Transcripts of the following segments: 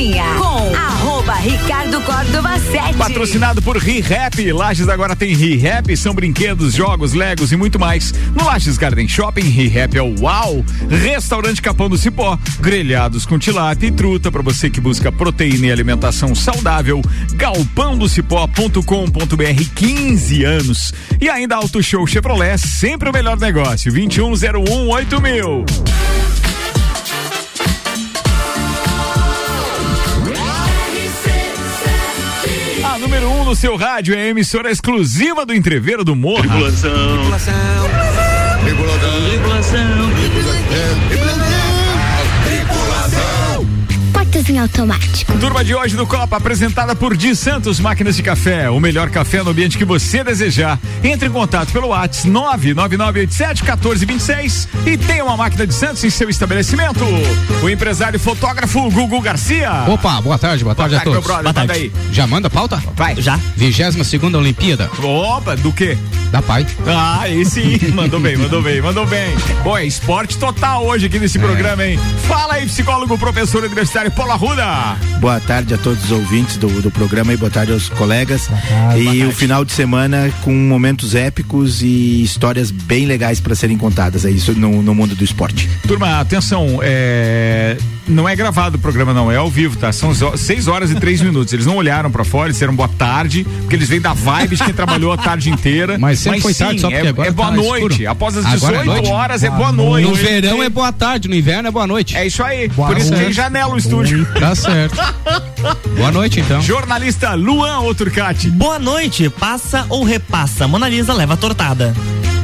Cozinha com arroba Ricardo Córdova 7. Patrocinado por ReHap. Lages agora tem ReHap, são brinquedos, jogos, legos e muito mais. No Lages Garden Shopping, ReHap é o UAU. Restaurante Capão do Cipó, grelhados com tilápia e truta para você que busca proteína e alimentação saudável. Galpão do Cipó.com.br 15 anos. E ainda Auto Show Chevrolet, sempre o melhor negócio. 2101 8000. Número 1 um no seu rádio é a emissora exclusiva do Entreveiro do Morro. Regulação. Regulação. Regulação. Regulação. Portas em automático. Turma de hoje do Copa, apresentada por Di Santos Máquinas de Café. O melhor café no ambiente que você desejar. Entre em contato pelo WhatsApp 99987-1426 e tenha uma máquina de Santos em seu estabelecimento. O empresário fotógrafo Gugu Garcia. Opa, boa tarde, boa, boa tarde, tarde, a todos. Brother, boa tarde. Aí. Já manda pauta? Vai. Já. 22 segunda Olimpíada. Opa, do quê? Da Pai. Ah, esse mandou bem, mandou bem, mandou bem. Bom, é esporte total hoje aqui nesse é. programa, hein? Fala aí, psicólogo, professor universitário Paulo Arruda. Boa tarde a todos os ouvintes do, do programa e boa tarde aos colegas. Tarde, e o final de semana com momentos épicos e histórias bem legais para serem contadas aí no, no mundo do esporte. Turma, atenção, é não é gravado o programa, não, é ao vivo, tá? São 6 horas e 3 minutos. Eles não olharam para fora, disseram boa tarde, porque eles vêm da vibe de quem trabalhou a tarde inteira. Mas sempre Mas foi sim, tarde, só porque é, agora é boa tá noite. Escuro. Após as 18 é horas boa é boa noite. No verão é boa tarde, no inverno é boa noite. É isso aí. Boa Por isso tem janela no estúdio. Tá certo. boa noite, então. Jornalista Luan Oturcati. Boa noite. Passa ou repassa? Mona Lisa leva tortada.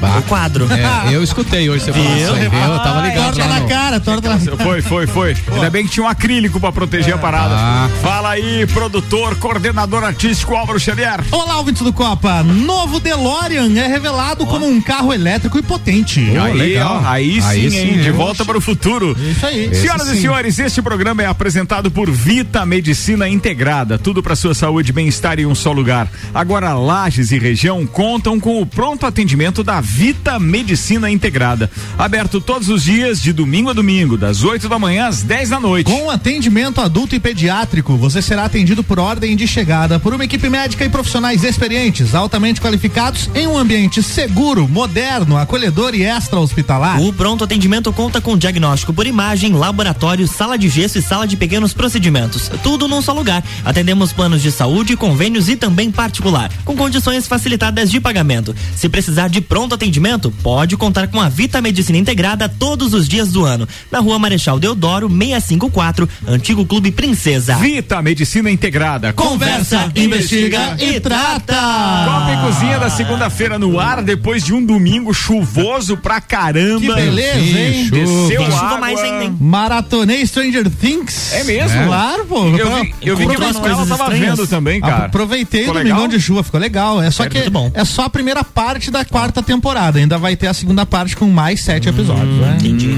Bah. O quadro. É, eu escutei hoje você falou isso aí? Eu tava ligado Torta na no... cara, torta na Foi, foi, foi. Ainda bem que tinha um acrílico pra proteger a parada. Ah. Fala aí, produtor, coordenador artístico Álvaro Xavier. Olá, ouvintes do Copa. Novo DeLorean é revelado oh. como um carro elétrico e potente. Oh, aí, legal. Ó, aí, aí sim, sim, hein? De eu volta para o futuro. Isso aí. Senhoras Esse e senhores, este programa é apresentado por Vita Medicina Integrada. Tudo para sua saúde e bem-estar em um só lugar. Agora, Lages e região contam com o pronto atendimento da Vita Medicina Integrada. Aberto todos os dias, de domingo a domingo, das 8 da manhã às 10 da noite. Com atendimento adulto e pediátrico, você será atendido por ordem de chegada por uma equipe médica e profissionais experientes, altamente qualificados, em um ambiente seguro, moderno, acolhedor e extra-hospitalar. O pronto atendimento conta com diagnóstico por imagem, laboratório, sala de gesso e sala de pequenos procedimentos. Tudo num só lugar. Atendemos planos de saúde, convênios e também particular, com condições facilitadas de pagamento. Se precisar de pronto atendimento, pode contar com a Vita Medicina Integrada todos os dias do ano. Na rua Marechal Deodoro, 654, Antigo Clube Princesa. Vita Medicina Integrada. Conversa, investiga e trata. Copa e Cozinha da segunda-feira no ar, depois de um domingo chuvoso pra caramba. Que beleza, hein? Desceu Tem chuva água. mais ainda, hein? Maratonei Stranger Things. É mesmo? Claro, pô. Eu vi, eu vi que o coisas tava vendo também, cara. Aproveitei o domingão de chuva, ficou legal. É só É que é só a primeira parte da quarta temporada. Ainda vai ter a segunda parte com mais sete episódios. né? Entendi.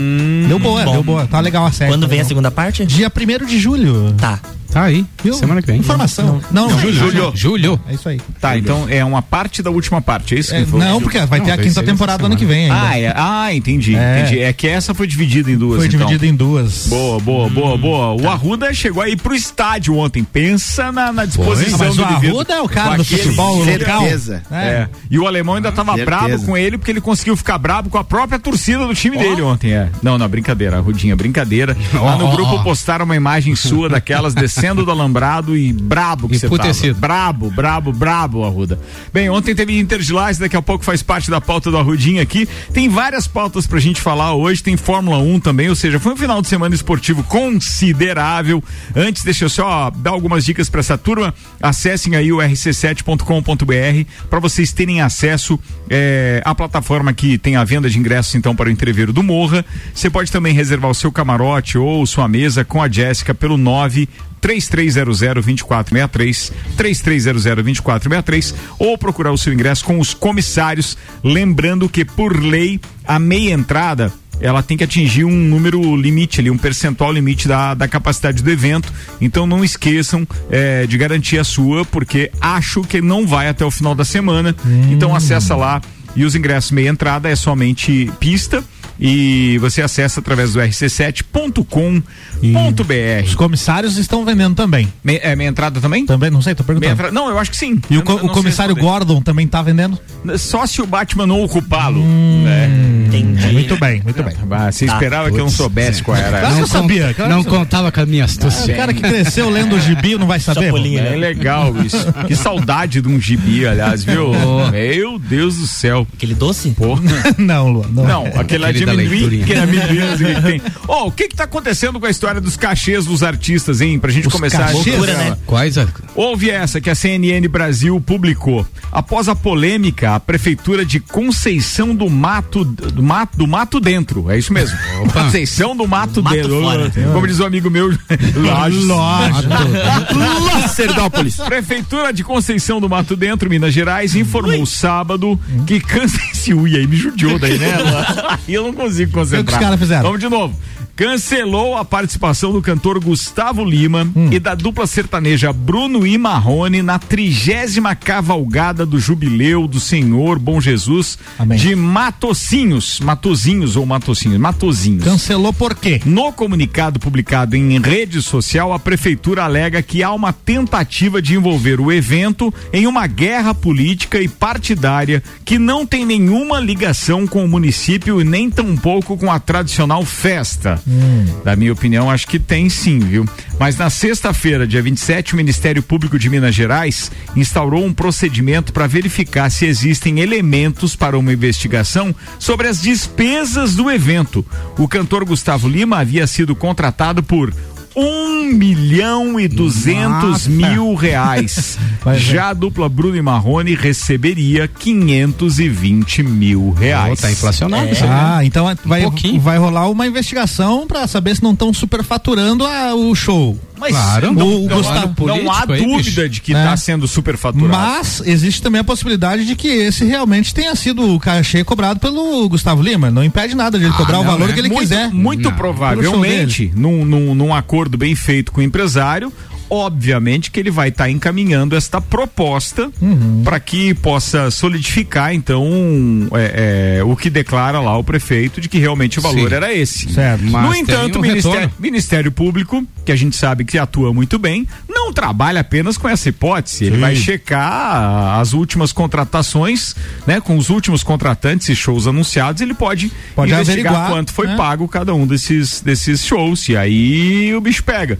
Deu boa, Bom. deu boa. Tá legal a série. Quando tá vem a legal. segunda parte? Dia 1 de julho. Tá. Tá aí, Viu? semana que vem. Informação. Não, não, Julho. Julho. É isso aí. Tá, então é uma parte da última parte, é isso que É, ele falou? não, porque vai Não, ter a quinta temporada ano que vem ainda. Ah, é, ah, entendi, É. entendi. É que essa foi dividida em duas, Foi então. dividido em duas. Boa, boa, boa, boa. O Arruda chegou aí pro estádio ontem. Pensa na, na disposição Mas do o. Arruda é o cara do aquele futebol local. certeza. É. E o alemão ainda tava Certeza. brabo com ele porque ele conseguiu ficar brabo com a própria torcida do time dele ontem. É. Não, não, brincadeira, Rudinha, brincadeira. Lá no grupo postaram uma imagem sua daquelas descendo do alambrado e brabo que você tava. Brabo, brabo, brabo, Arruda. Bem, ontem teve Inter de Lages, daqui a pouco faz parte da pauta do Arrudinha aqui. Tem várias pautas pra gente falar hoje, tem Fórmula 1 também, ou seja, foi um final de semana esportivo considerável. Antes, deixa eu só dar algumas dicas pra essa turma. Acessem aí o rc7.com.br para vocês terem acesso eh, à plataforma que tem a venda de ingressos então para o entreveiro do Morra. Você pode também reservar o seu camarote ou sua mesa com a Jéssica pelo 9 3300-2463, 3300-2463, ou procurar o seu ingresso com os comissários. Lembrando que, por lei, a meia entrada ela tem que atingir um número limite ali, um percentual limite da, da capacidade do evento. Então não esqueçam eh, de garantir a sua, porque acho que não vai até o final da semana. Então acessa lá e os ingressos meia entrada é somente pista e você acessa através do rc7.com.br. Os comissários estão vendendo também. Me, é minha entrada também? Também, não sei, tô Minha perguntando. entrada- Não, eu acho que sim. E o, Eu não- o não comissário. Gordon também tá vendendo? Só se o Batman não ocupá-lo. Hum. né? Entendi. Muito bem, muito bem. Ah, você Tá. esperava que eu não soubesse qual era. Claro que eu sabia. claro Não eu- contava com a minha Ah, astúcia. o cara que cresceu lendo o gibi não vai saber? Chapolin, né? É legal isso. Que saudade de um gibi, aliás, viu? Meu Deus do céu. Aquele doce? Porra. não, Luan. Não. Não, aquele Aquele da leiturinha. que é amendoim, assim, que tem. Ó, o que que tá acontecendo com a história dos cachês dos artistas, hein? Pra gente Os começar cachês? esse Loucura, né? Quais a... Houve essa que a CNN Brasil publicou. Após a polêmica, a prefeitura de Conceição do Mato do Mato, do Mato Dentro, é isso mesmo. Opa. Conceição do Mato, Mato Dentro. fora. Como diz um amigo meu, Lages. Lógico. Lacerdópolis. Prefeitura de Conceição do Mato Dentro, Minas Gerais, informou sábado que cansa esse ui aí me judiou daí, né? Eu não consigo concentrar. O que os caras fizeram? Vamos de novo. Cancelou a participação do cantor Gustavo Lima Hum. e da dupla sertaneja Bruno e Marrone na trigésima cavalgada do Jubileu do Senhor Bom Jesus Amém. de Matocinhos, Matozinhos ou Matocinhos, Matozinhos. Cancelou por quê? No comunicado publicado em rede social, a prefeitura alega que há uma tentativa de envolver o evento em uma guerra política e partidária que não tem nenhuma ligação com o município e nem tampouco com a tradicional festa. Da minha opinião, acho que tem sim, viu? Mas na sexta-feira, dia 27, o Ministério Público de Minas Gerais instaurou um procedimento para verificar se existem elementos para uma investigação sobre as despesas do evento. O cantor Gustavo Lima havia sido contratado por um milhão e duzentos Nossa. mil reais. Vai ver. Já a dupla Bruno e Marrone receberia 520 mil reais. Pô, tá inflacionado isso aí, né? Ah, então vai, pouquinho. vai rolar uma investigação pra saber se não estão superfaturando a- o show. Mas Claro. não, O não, Gustavo- não há político aí, dúvida bicho. de que É. está sendo superfaturado. Mas existe também a possibilidade de que esse realmente tenha sido o cachê cobrado pelo Gustavo Lima. Não impede nada de ele cobrar o não, valor né? que ele muito, quiser. Muito Não. provavelmente, num, num, num acordo bem feito com o empresário, obviamente que ele vai estar encaminhando esta proposta Uhum. para que possa solidificar, então, é, é, o que declara lá o prefeito de que realmente o valor Sim. era esse. Certo. no entanto, um o Ministério. Ministério Público, que a gente sabe que atua muito bem, não trabalha apenas com essa hipótese. Ele Sim. vai checar as últimas contratações, né, com os últimos contratantes e shows anunciados, ele pode, Pode investigar averiguar, quanto foi né? pago cada um desses, desses shows. E aí o bicho pega.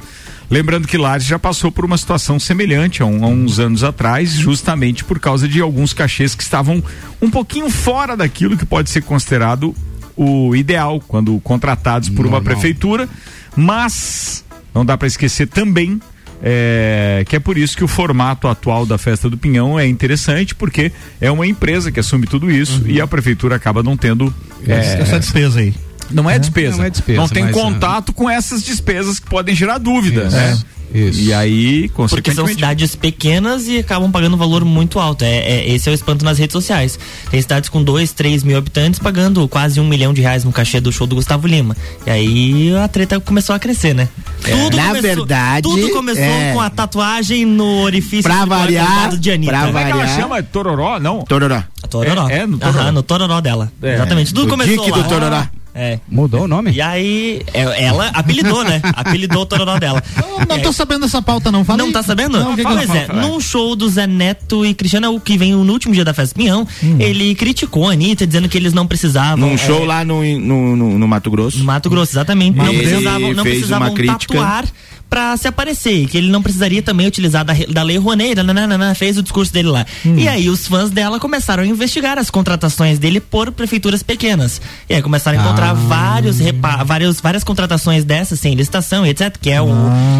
Lembrando que Lares já passou por uma situação semelhante há, um- há uns anos atrás, justamente por causa de alguns cachês que estavam um pouquinho fora daquilo que pode ser considerado o ideal quando contratados por uma prefeitura, mas não dá para esquecer também é, que é por isso que o formato atual da festa do Pinhão é interessante, porque é uma empresa que assume tudo isso e a prefeitura acaba não tendo. é, Essa despesa aí. Não é despesa. Não é despesa, Não tem mas, contato com essas despesas que podem gerar dúvida, Isso. né? Isso. E aí, Porque são cidades pequenas e acabam pagando um valor muito alto. É, é- esse é o espanto nas redes sociais. Tem cidades com 2, 3 mil habitantes pagando quase um milhão de reais no cachê do show do Gustavo Lima. E aí a treta começou a crescer, né? Tudo Na começou, verdade, Tudo começou é. com a tatuagem no orifício Pra variar, de Anitta. pra Como é que ela variar. chama? Tororó? Não. Tororó. Tororó. É, é no tororó. Aham, no tororó dela. É, Exatamente. Tudo do começou Dick lá. do tororó. É. Mudou o nome? E aí, é- ela apelidou, né? Apelidou o tororó dela. Eu não E tô aí- sabendo dessa pauta, não. Fala não aí. tá sabendo? Não, o que que pois é, num show do Zé Neto e Cristiano, o que vem no último dia da festa Pinhão, Hum. ele criticou a Anitta, dizendo que eles não precisavam. Num é, show lá no, no, no, no Mato Grosso. No Mato Grosso, exatamente. Não precisavam, não fez precisavam uma crítica. Pra se aparecer, que ele não precisaria também utilizar da, da lei Rouanet, nananana, fez o discurso dele lá. Hum. E aí os fãs dela começaram a investigar as contratações dele por prefeituras pequenas. E aí começaram a encontrar Ah. vários, repa vários várias contratações dessas sem licitação e etc, que é o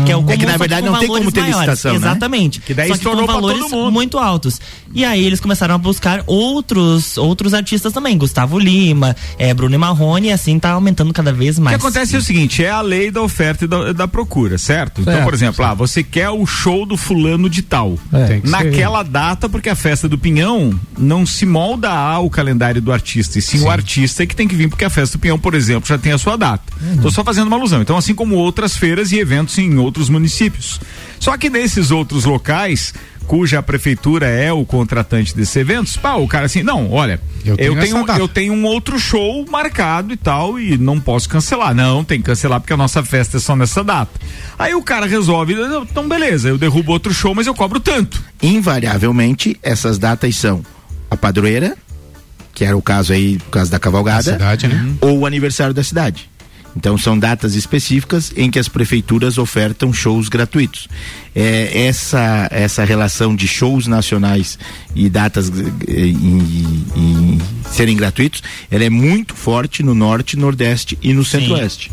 que é o É que, comum, na verdade, não tem como ter maiores. licitação, né? Exatamente. Que daí só que com estourou valores muito altos. E aí eles começaram a buscar outros outros artistas também, Gustavo Lima, é, Bruno e Marrone, e assim tá aumentando cada vez O mais. que acontece é o seguinte, é a lei da oferta e da, da procura, certo? Então, Certo, por exemplo, ah, você quer o show do fulano de tal. É. Que ser. Naquela data, porque a festa do Pinhão não se molda ao calendário do artista, e sim, o artista é que tem que vir, porque a festa do Pinhão, por exemplo, já tem a sua data. Tô só fazendo uma alusão. Então, assim como outras feiras e eventos em outros municípios. Só que nesses outros locais, cuja prefeitura é o contratante desses eventos, pá, o cara assim, não, olha, Eu eu tenho tenho, essa data. eu tenho um outro show marcado e tal e não posso cancelar. Não, tem que cancelar porque a nossa festa é só nessa data. Aí o cara resolve, então beleza, eu derrubo outro show, mas eu cobro tanto. Invariavelmente, essas datas são a padroeira, que era o caso aí, o caso da cavalgada, cidade, né? ou o aniversário da cidade. Então são datas específicas em que as prefeituras ofertam shows gratuitos. É, essa essa relação de shows nacionais e datas eh, em, em serem gratuitos, ela é muito forte no norte, nordeste e no centro-oeste.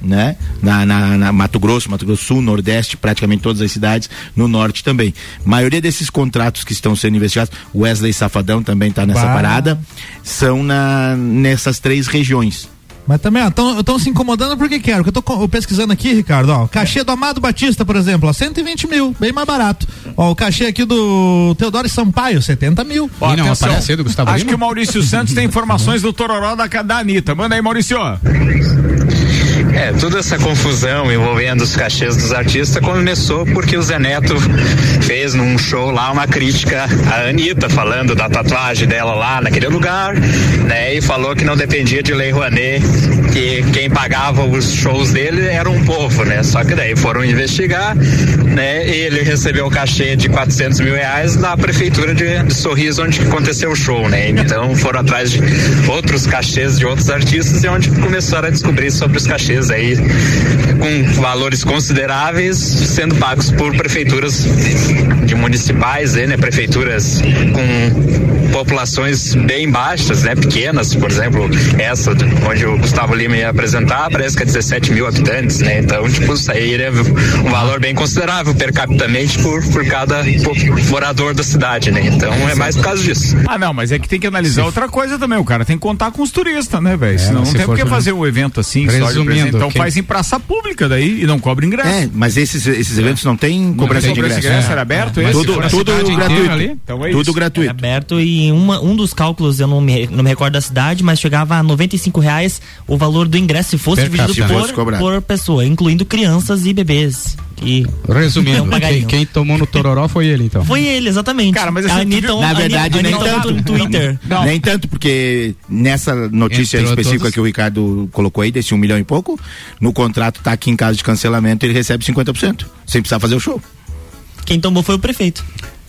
Né? Na, na, na Mato Grosso, Mato Grosso Sul, Nordeste, praticamente todas as cidades, no Norte também. maioria desses contratos que estão sendo investigados, Wesley Safadão também está nessa Bah. parada, são na, nessas três regiões. Mas também, ó, estão se incomodando porque quero. Que eu tô pesquisando aqui, Ricardo, ó. o Cachê do Amado Batista, por exemplo, ó, 120 mil, bem mais barato. Ó, o cachê aqui do Teodoro Sampaio, 70 mil. Ó, E não atenção, aparece aí do Gustavo Acho Lima? que o Maurício Santos tem informações do Tororó da, da Anitta. Manda aí, Maurício. É, toda essa confusão envolvendo os cachês dos artistas começou porque o Zé Neto fez num show lá uma crítica à Anitta, falando da tatuagem dela lá naquele lugar, né? E falou que não dependia de Lei Rouanet, que quem pagava os shows dele era um povo, né? Só que daí foram investigar, né? Ele recebeu o cachê de 400 mil reais da prefeitura de, de Sorriso, onde aconteceu o show, né? Então foram atrás de outros cachês de outros artistas e onde começaram a descobrir sobre os cachês aí com valores consideráveis sendo pagos por prefeituras de municipais, né? Prefeituras com populações bem baixas, né? Pequenas, por exemplo, essa onde o Gustavo Lima ia apresentar, parece que é 17 mil habitantes, né? Então, tipo, isso aí é um valor bem considerável per capitamente por, por cada morador da cidade, né? Então, é mais por causa disso. Ah, não, mas é que tem que analisar outra coisa também. O cara tem que contar com os turistas, né, velho? Senão não tem por que fazer um evento assim, Resumindo. Então quem- faz em praça pública daí e não cobra ingresso. É, mas esses, esses eventos não tem cobrança tem de ingresso. ingresso, era aberto se Tudo, tudo gratuito. ali, Então é tudo isso. Era gratuito. aberto e uma, um dos cálculos, eu não me, não me recordo da cidade, mas chegava a 95 reais o valor do ingresso se fosse Per dividido. Se fosse por, por pessoa, incluindo crianças e bebês. E Resumindo, Não quem, quem tomou no Tororó foi ele, então. foi ele, exatamente. Cara, mas assim, a Anitta, Na verdade, Anitta, nem Anitta tanto. no Twitter. Não. Nem tanto, porque nessa notícia Entrou específica todos- que o Ricardo colocou aí, desse um milhão e pouco, no contrato tá que em caso de cancelamento ele recebe 50%, sem precisar fazer o show. Quem tomou foi o prefeito.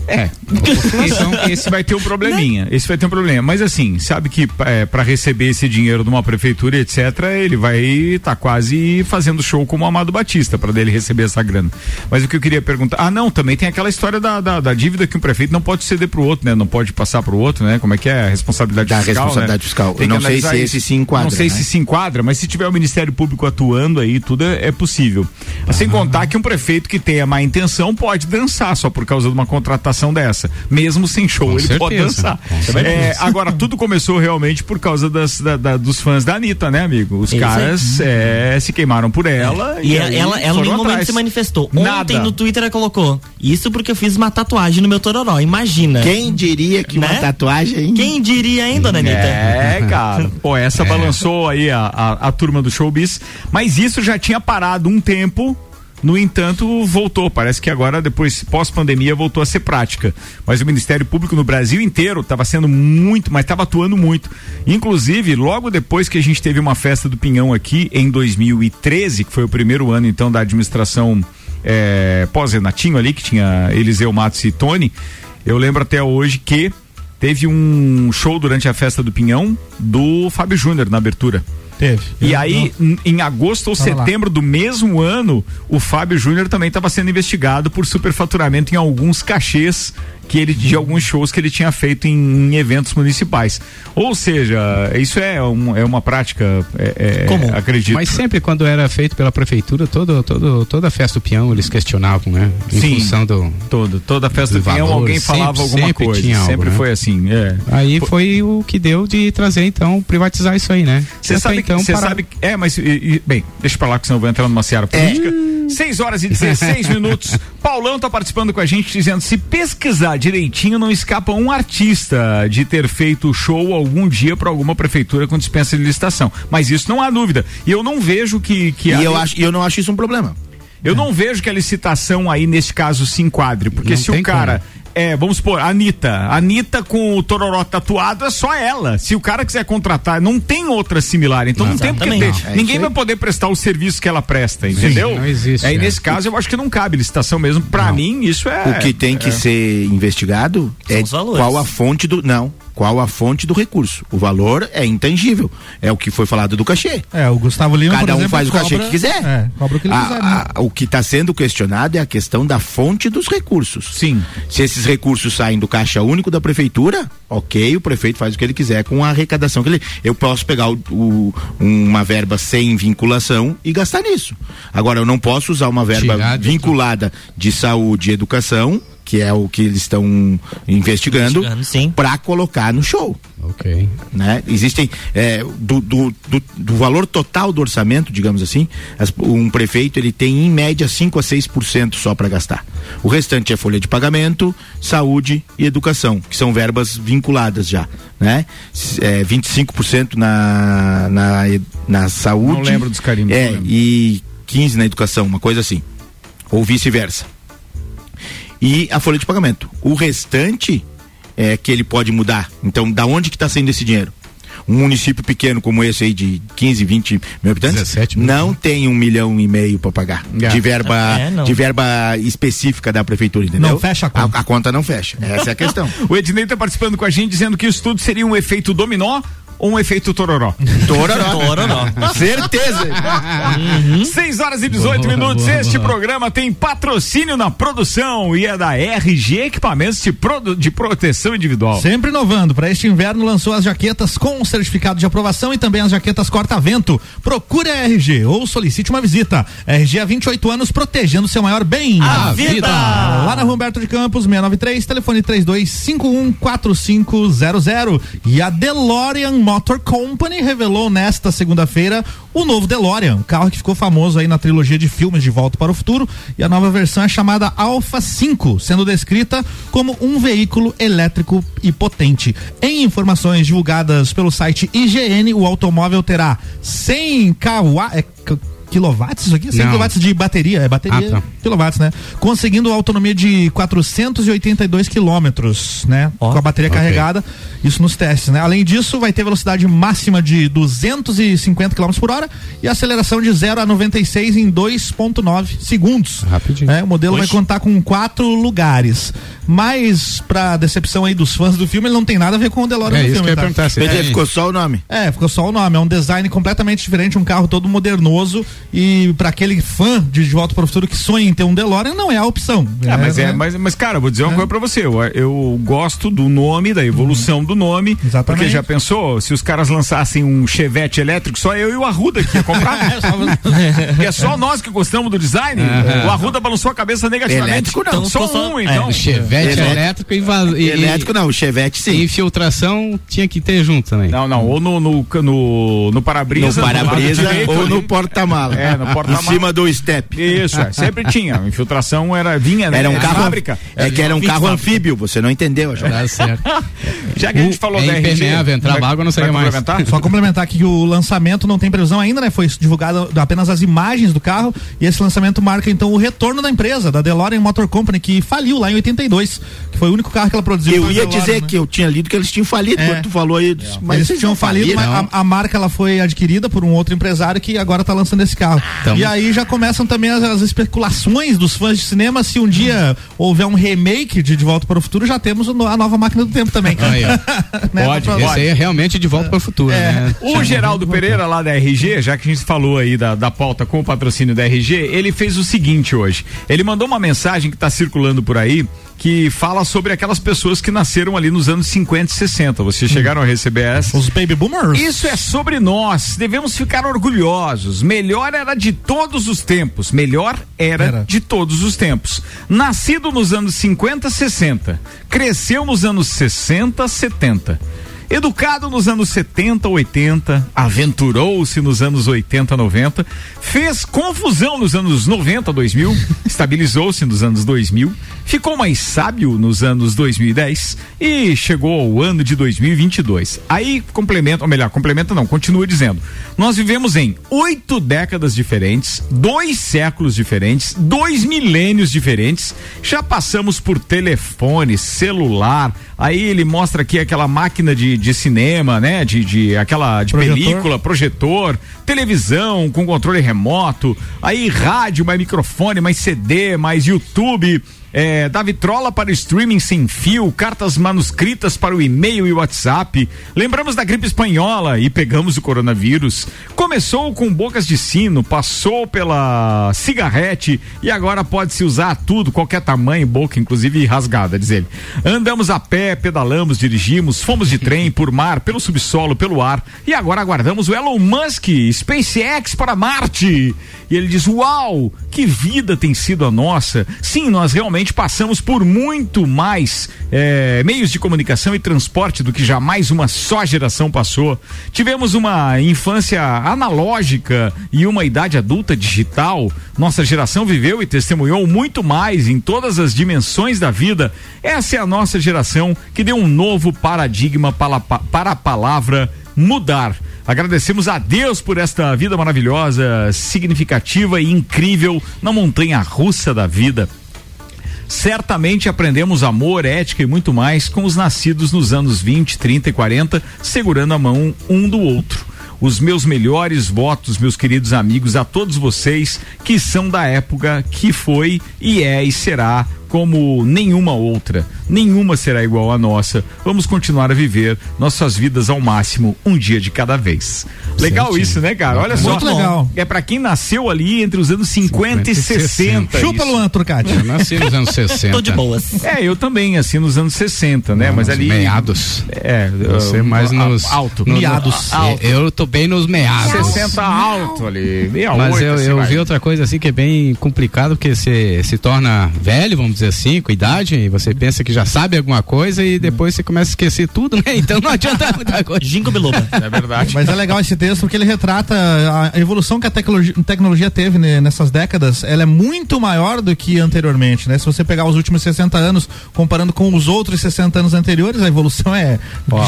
É. Esse, esse vai ter um probleminha. Esse vai ter um problema. Mas assim, sabe que é, para receber esse dinheiro de uma prefeitura, etc., ele vai estar quase fazendo show como o Amado Batista, para dele receber essa grana. Mas o que eu queria perguntar. Ah, não, também tem aquela história da, da, da dívida que um prefeito não pode ceder pro outro, né? Não pode passar pro outro, né? Como é que é a responsabilidade Da fiscal? responsabilidade né? fiscal. Tem Eu não sei se isso. esse se enquadra, Não sei né? se se enquadra, mas se tiver o Ministério Público atuando aí, tudo é, é possível. Sem contar que um prefeito que tenha má intenção pode dançar só por causa de uma contratação dessa. Mesmo sem show, Com ele pode certeza, dançar. com certeza. É, agora, tudo começou realmente por causa das, da- da- dos fãs da Anitta, né, amigo? Os caras é, se queimaram por ela. E, aí ela, ela em nenhum momento se manifestou. Nada. Ontem no Twitter ela colocou. Isso porque eu fiz uma tatuagem no meu tororó. Imagina. Quem diria que uma Né? tatuagem. Quem diria, hein, dona Anitta? É, cara. Pô, essa balançou aí a, a, a turma do showbiz. Mas isso já tinha parado um tempo. No entanto, voltou. Parece que agora, depois, pós-pandemia, voltou a ser prática. Mas o Ministério Público no Brasil inteiro estava sendo muito, mas estava atuando muito. Inclusive, logo depois que a gente teve uma festa do Pinhão aqui, em 2013, que foi o primeiro ano, então, da administração é, pós-Renatinho ali, que tinha Eliseu Matos e Tony, eu lembro até hoje que teve um show durante a festa do Pinhão do Fábio Júnior na abertura. Teve. E Eu- aí, em- em agosto ou Tava lá. setembro do mesmo ano, o Fábio Júnior também estava sendo investigado por superfaturamento em alguns cachês que ele de alguns shows que ele tinha feito em, em eventos municipais. Ou seja, isso é, um- é uma prática, é, é, Comum. acredito. Mas sempre quando era feito pela prefeitura, todo, todo, toda a festa do peão eles questionavam, né? Em Sim. função do. Todo, toda festa do Dos Pinhão valores, alguém falava sempre- alguma sempre coisa. algo, sempre né? foi assim, é. Aí foi o que deu de trazer, então, privatizar isso aí, né? Você sabe, então, cê parar- sabe. É, mas. e- e- bem, deixa pra lá que senão eu vou entrar numa seara política. 6 horas e 16 minutos. Paulão tá participando com a gente dizendo: se pesquisar direitinho, não escapa um artista de ter feito show algum dia pra alguma prefeitura com dispensa de licitação. Mas isso não há dúvida. E eu não vejo que. que E eu, acho, eu não acho isso um problema. eu não vejo que a licitação aí, neste caso, se enquadre, porque Não se o cara é, vamos supor, a Anitta. A Anitta com o Tororó tatuado é só ela. Se o cara quiser contratar, não tem outra similar. Então não, tem porque ter. Não, é Ninguém isso vai poder prestar o serviço que ela presta, entendeu? não existe, Aí né? nesse caso eu acho que não cabe licitação mesmo. Pra mim, isso é. O que tem que ser investigado São é os valores. qual a fonte do. Não. Qual a fonte do recurso? O valor é intangível. É o que foi falado do cachê. É, o Gustavo Lima, Cada por um exemplo, faz o cachê cobra- que quiser. É, cobra o que ele A- quiser. né? a- o que está sendo questionado é a questão da fonte dos recursos. Sim. Se esses recursos saem do caixa único da prefeitura, ok, o prefeito faz o que ele quiser com a arrecadação que ele. Eu posso pegar o- o- uma verba sem vinculação e gastar nisso. Agora, eu não posso usar uma verba vinculada de saúde e educação, que é o que eles estão investigando, Investigando, sim. para colocar no show Ok. né? Existem é, do, do, do, do valor total do orçamento, digamos assim, as- um prefeito ele tem em média 5 a 6% só para gastar. O restante é folha de pagamento, saúde e educação, que são verbas vinculadas já, né? É, 25% na, na na saúde. Não lembro dos carimbos, É, e 15 na educação, uma coisa assim. Ou vice-versa e a folha de pagamento. O restante é que ele pode mudar. Então, da onde que está saindo esse dinheiro? Um município pequeno como esse aí de 15, 20 mil habitantes 17 mil. não tem um milhão e meio para pagar É. de verba É, de verba específica da prefeitura, entendeu? Não fecha a conta. A, conta não fecha. Essa é a questão. O Ednei tá participando com a gente dizendo que isso tudo seria um efeito dominó ou um efeito tororó. Tororó. Tororó. Certeza. 6 horas e 18 Boa, minutos. boa, este boa. programa tem patrocínio na produção e é da RG Equipamentos de, produ- de Proteção Individual. Sempre inovando. Para este inverno lançou as jaquetas com certificado de aprovação e também as jaquetas corta-vento. Procure a RG ou solicite uma visita. RG há 28 anos protegendo seu maior bem. A vida. Lá na Humberto de Campos, 693, telefone 32514500. E a DeLorean Motor Company revelou nesta segunda-feira o novo DeLorean, um carro que ficou famoso aí na trilogia de filmes De Volta para o Futuro. E a nova versão é chamada Alpha 5, sendo descrita como um veículo elétrico e potente. Em informações divulgadas pelo site IGN, o automóvel terá 100 kW. É, Quilowatts, isso aqui? 100 Não. quilowatts de bateria, é bateria Ah, tá. Quilowatts, né? Conseguindo autonomia de 482 quilômetros, né? Ó, Com a bateria ok. carregada, isso nos testes, né? Além disso, vai ter velocidade máxima de 250 km por hora e aceleração de 0 a 96 em 2.9 segundos. Rapidinho. né? O modelo vai contar com quatro lugares. Mas, pra decepção aí dos fãs do filme, ele não tem nada a ver com o DeLorean É do isso que filme, eu ia tá? perguntar. Dizer, tem- ficou só o nome. É, ficou só o nome. É um design completamente diferente, um carro todo modernoso. E para aquele fã de De Volta para o Futuro que sonha em ter um DeLorean, não é a opção. Mas, é, né? mas, mas, cara, eu vou dizer uma coisa pra você. Eu, eu gosto do nome, da evolução do nome. Exatamente. Porque já pensou, se os caras lançassem um Chevette elétrico, só eu e o Arruda que ia comprar. Porque é só nós que gostamos do design. O Arruda balançou a cabeça negativamente. Elétrico não. Só Então, um, é, então. O Chevette Elétrico. elétrico e, e, Elétrico não, o Chevette e sim. infiltração tinha que ter junto também. Não, não, ou no, no, no, no para-brisa. No para-brisa ou no porta-mala. É, no porta-mala. Em cima do step. Isso, é, sempre tinha. A infiltração era, vinha, né? Era um carro. fábrica. É que era um carro anfíbio, você não entendeu, João. Tá certo. Já que a gente falou é da RG. impermeável, entrava vai- água, não vai mais. Só complementar aqui que o lançamento não tem previsão ainda, né? Foi divulgado apenas as imagens do carro e esse lançamento marca então o retorno da empresa, da DeLorean Motor Company, que faliu lá em 82, que foi o único carro que ela produziu. Eu ia DeLorean, dizer né? que eu tinha lido que eles tinham falido É. quando tu falou aí. disse, Mas Eles tinham falido, mas a, a marca ela foi adquirida por um outro empresário que agora está lançando esse carro. Então- E aí já começam também as, as especulações dos fãs de cinema. Se um dia houver um remake de De Volta para o Futuro, já temos a nova máquina do tempo também. Aí. Né? Pode, Pra- Esse aí é realmente de volta para o futuro, É. né? O Geraldo Pereira, lá da RG, já que a gente falou aí da, da pauta com o patrocínio da RG, ele fez o seguinte hoje. Ele mandou uma mensagem que está circulando por aí que fala sobre aquelas pessoas que nasceram ali nos anos 50 e 60. Vocês chegaram a receber essa? Os baby boomers. Isso é sobre nós. Devemos ficar orgulhosos. Melhor era de todos os tempos. Melhor era, Era. de todos os tempos. Nascido nos anos 50, 60. Cresceu nos anos 60, 70. Educado nos anos 70, 80, aventurou-se nos anos 80, 90, fez confusão nos anos 90, 2000, estabilizou-se nos anos 2000, ficou mais sábio nos anos 2010 e chegou ao ano de 2022. Aí complementa, ou melhor, complementa não, continua dizendo. Nós vivemos em oito décadas diferentes, dois séculos diferentes, dois milênios diferentes, já passamos por telefone, celular, aí ele mostra aqui aquela máquina de, de cinema, né? De, de aquela de Projetor. película, projetor, televisão com controle remoto, aí rádio, mais microfone, mais CD, mais YouTube. É, da vitrola para o streaming sem fio, cartas manuscritas para o e-mail e WhatsApp. Lembramos da gripe espanhola e pegamos o coronavírus. Começou com bocas de sino, passou pela cigarrete e agora pode-se usar tudo, qualquer tamanho, boca, inclusive rasgada, diz ele. Andamos a pé, pedalamos, dirigimos, fomos de trem, por mar, pelo subsolo, pelo ar e agora aguardamos o Elon Musk, SpaceX para Marte. E ele diz: Uau, que vida tem sido a nossa. Sim, nós realmente passamos por muito mais eh, meios de comunicação e transporte do que jamais uma só geração passou. Tivemos uma infância analógica e uma idade adulta digital. Nossa geração viveu e testemunhou muito mais em todas as dimensões da vida. Essa é a nossa geração que deu um novo paradigma para, para a palavra mudar. Agradecemos a Deus por esta vida maravilhosa, significativa e incrível na montanha russa da vida. Certamente aprendemos amor, ética e muito mais com os nascidos nos anos 20, 30 e 40, segurando a mão um do outro. Os meus melhores votos, meus queridos amigos, a todos vocês que são da época que foi e é e será como nenhuma outra. Nenhuma será igual à nossa. Vamos continuar a viver nossas vidas ao máximo, um dia de cada vez. Legal Certinho. isso, né, cara? Olha só. Muito legal. É pra quem nasceu ali entre os anos 50, 50 e e 60. Chupa. Luan Turcati. Eu nasci nos anos 60. Tô de boas. É, eu também, assim, nos anos 60, né? Não, Mas nos ali. Meados. É, Você uh, mais nos. Alto. no- Miados. no- Alto. Eu tô bem nos meados. 60 alto ali. 68, Mas eu, assim, eu vi outra coisa assim que é bem complicado, porque você se torna velho, vamos dizer assim, com idade, e você pensa que já sabe alguma coisa e depois você começa a esquecer tudo, né? Então não adianta muita coisa. Ginkgo biloba. É verdade. Mas é legal esse texto porque ele retrata a evolução que a tecnologia, tecnologia teve né, nessas décadas. Ela é muito maior do que anteriormente, né? Se você pegar os últimos 60 anos comparando com os outros 60 anos anteriores, a evolução é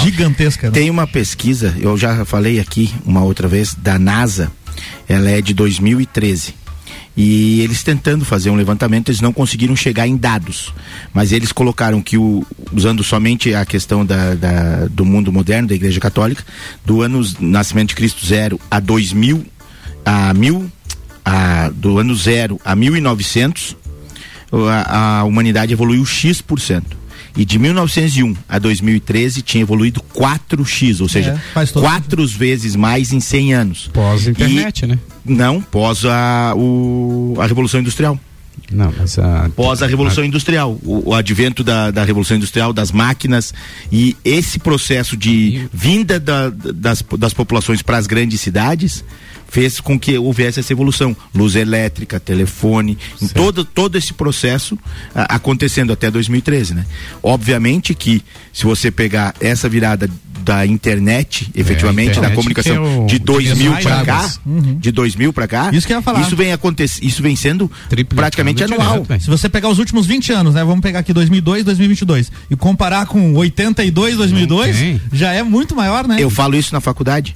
gigantesca. Né? Tem uma pesquisa, eu já falei aqui uma outra vez, da NASA, ela é de 2013. E eles tentando fazer um levantamento, eles não conseguiram chegar em dados. Mas eles colocaram que, o, usando somente a questão da, da- do mundo moderno, da Igreja Católica, do ano nascimento de Cristo zero a 2000, a mil, a, do ano zero a 1900, a, a humanidade evoluiu X%. E de 1901 a 2013 tinha evoluído 4x, ou seja, É, faz todo quatro vezes mais em 100 anos. Pós-internet, né? Não, pós a, o, a Revolução Industrial. Não, mas a. Pós a Revolução Industrial, o, o advento da, da Revolução Industrial, das máquinas e esse processo de vinda da- das, das populações para as grandes cidades fez com que houvesse essa evolução. Luz elétrica, telefone, todo, todo esse processo a- acontecendo até 2013, né? Obviamente que se você pegar essa virada da internet, efetivamente, internet da comunicação, é o- de o 2000 divisor para cá, águas. de 2000 para cá, Isso que eu ia falar. isso vem acontecendo, isso vem sendo praticamente anual. Se você pegar os últimos 20 anos, né? Vamos pegar aqui 2002, 2022 e comparar com 82, 2002, tem. já é muito maior, né? Eu falo isso na faculdade.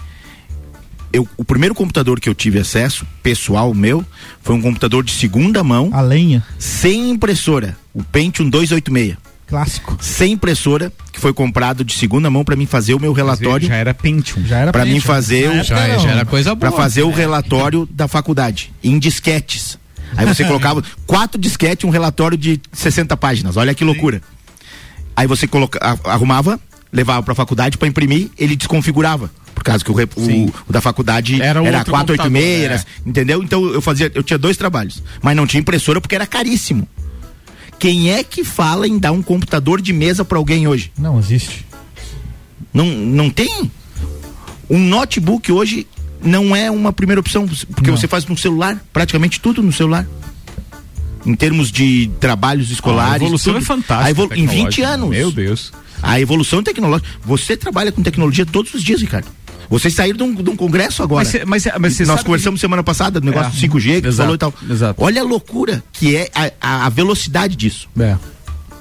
Eu, o primeiro computador que eu tive acesso, pessoal meu, foi um computador de segunda mão, A lenha, sem impressora. O Pentium 286. Clássico. Sem impressora, que foi comprado de segunda mão para mim fazer o meu relatório. Já era Pentium. Já era Pra mim Pentium. fazer o- Já, não. já era coisa Pra boa. fazer o relatório da faculdade, em disquetes. Aí você colocava quatro disquetes, um relatório de 60 páginas. Olha que loucura. Aí você coloca, a- arrumava, levava pra faculdade pra imprimir, ele desconfigurava. Por causa que o, o- o da faculdade Era era, outro 486, computador, era- entendeu? Então eu fazia, eu tinha dois trabalhos, mas não tinha impressora porque era caríssimo. Quem é que fala em dar um computador de mesa pra alguém hoje? Não existe. Não, não tem. Um notebook hoje não é uma primeira opção, porque Não. você faz no celular, praticamente tudo no celular. Em termos de trabalhos escolares. a evolução tudo. é fantástica. Em 20 tecnológica. anos. Meu Deus. A evolução tecnológica. Você trabalha com tecnologia todos os dias, Ricardo. Vocês saíram de um, de um congresso agora. Mas mas mas Nós conversamos semana passada do negócio É. do 5G, que Exato, falou e tal. exato. Olha a loucura que é a, a- velocidade disso. É.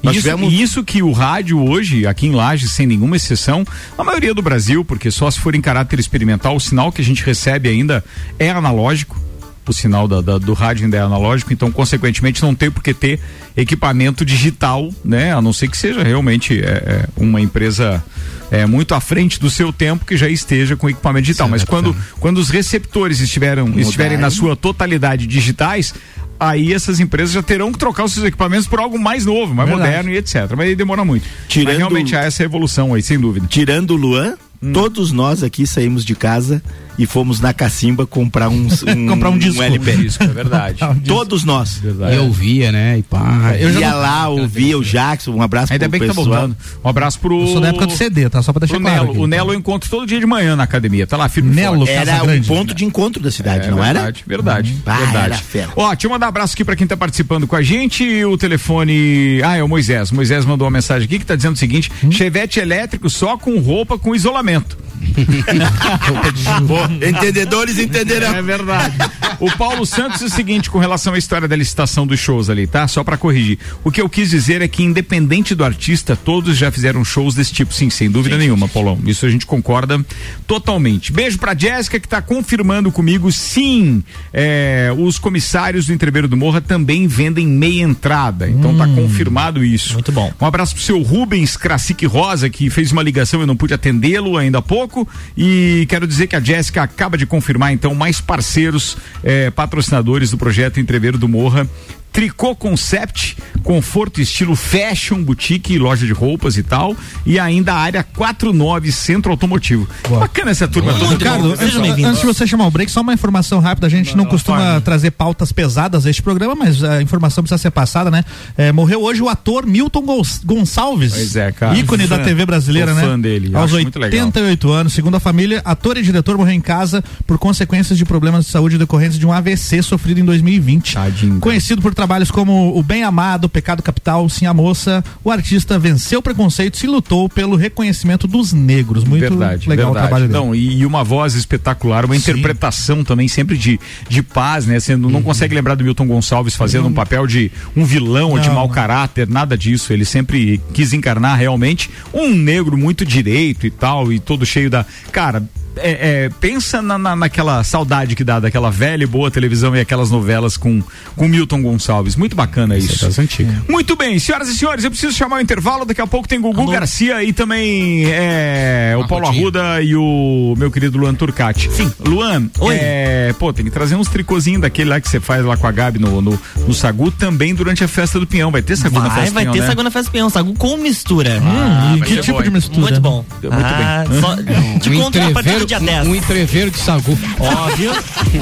Nós Isso, tivemos- isso que o rádio hoje, aqui em Lages, sem nenhuma exceção, a maioria do Brasil, porque só se for em caráter experimental, o sinal que a gente recebe ainda é analógico. O sinal da- da- do rádio ainda é analógico, então, consequentemente, não tem por que ter equipamento digital, né? A não ser que seja realmente é, é, uma empresa é, muito à frente do seu tempo que já esteja com equipamento digital. Mas quando, quando os receptores estiveram, estiverem na sua totalidade digitais, aí essas empresas já terão que trocar os seus equipamentos por algo mais novo, mais Verdade. moderno e etc. Mas aí demora muito. Tirando- Mas realmente há essa evolução aí, sem dúvida. Tirando o Luan, Hum. todos nós aqui saímos de casa e fomos na cacimba comprar um, um, Comprar um disco. LP. Isso, é verdade. Todos nós. Eu via, né? E pá. Eu Ia não- lá, ouvia o Jackson, um abraço Ainda pro bem que tá pessoal. voltando. Um abraço pro. Eu sou da época do CD, tá? Só pra deixar pro claro. Nelo. aqui. O Nelo eu encontro todo dia de manhã na academia. Tá lá, firme Nelo, forte. Era Casagrande. um ponto de encontro da cidade, É não verdade, verdade, Ah, verdade. era fera. Ó, deixa eu mandar um abraço aqui pra quem tá participando com a gente. O telefone. Ah, é o Moisés. O Moisés mandou uma mensagem aqui que tá dizendo o seguinte: Hum? Chevette elétrico só com roupa com isolamento. Entendedores entenderão. É verdade. O Paulo Santos é o seguinte, com relação à história da licitação dos shows ali, tá? Só pra corrigir. O que eu quis dizer é que, independente do artista, todos já fizeram shows desse tipo, sim, sem dúvida nenhuma, Paulão. Isso a gente concorda totalmente. Beijo pra Jéssica, que tá confirmando comigo, sim, é, os comissários do Entreveiro do Morra também vendem meia entrada. Então tá confirmado isso. Muito bom. Um abraço pro seu Rubens Krasik Rosa, que fez uma ligação e eu não pude atendê-lo ainda há pouco. E quero dizer que a Jéssica acaba de confirmar, então, mais parceiros, eh, patrocinadores do projeto Entreveiro do Morra. Tricô Concept, conforto estilo fashion, boutique, loja de roupas e tal. E ainda a área 49 Centro Automotivo. Bacana essa turma toda. Ricardo, Seja antes, antes de você chamar o break, só uma informação rápida. A gente não, costuma trazer pautas pesadas a este programa, mas a informação precisa ser passada, né? É, morreu hoje o ator Milton Gon- Gonçalves. Pois é, cara. Ícone Fã. da TV brasileira, né? fã dele, Aos acho muito legal. 88 anos. Segundo a família, ator e diretor morreu em casa por consequências de problemas de saúde decorrentes de um AVC sofrido em 2020. Tadinho. Conhecido por trabalhos como O Bem Amado, Pecado Capital, Sim a Moça, o artista venceu preconceitos e lutou pelo reconhecimento dos negros. Muito verdade, legal verdade. o trabalho dele. Não, e, e uma voz espetacular, uma interpretação também sempre de, de paz, né? Você não, não consegue lembrar do Milton Gonçalves fazendo um papel de um vilão ou de Não, mau não. caráter, nada disso. Ele sempre quis encarnar realmente um negro muito direito e tal, e todo cheio da. Cara. É, é, pensa na, na- naquela saudade que dá daquela velha e boa televisão e aquelas novelas com, com Milton Gonçalves. Muito bacana isso. das antigas. Muito bem, senhoras e senhores, eu preciso chamar o intervalo. Daqui a pouco tem Gugu Garcia e também é, o Paulo. Arruda e o meu querido Luan Turcati. Sim. Luan, Oi. é, pô, tem que trazer uns tricôzinhos daquele lá que você faz lá com a Gabi no, no, no Sagu também durante a festa do Pinhão. Vai ter Sagu na Vai, festa do vai Pinhão, ter né? sagu na festa pinhão, sagu com mistura. Ah, vai que tipo bom, de mistura? Muito bom. Muito ah, Só, te Um conto do dia 10. um entreveiro de sagu. Óbvio.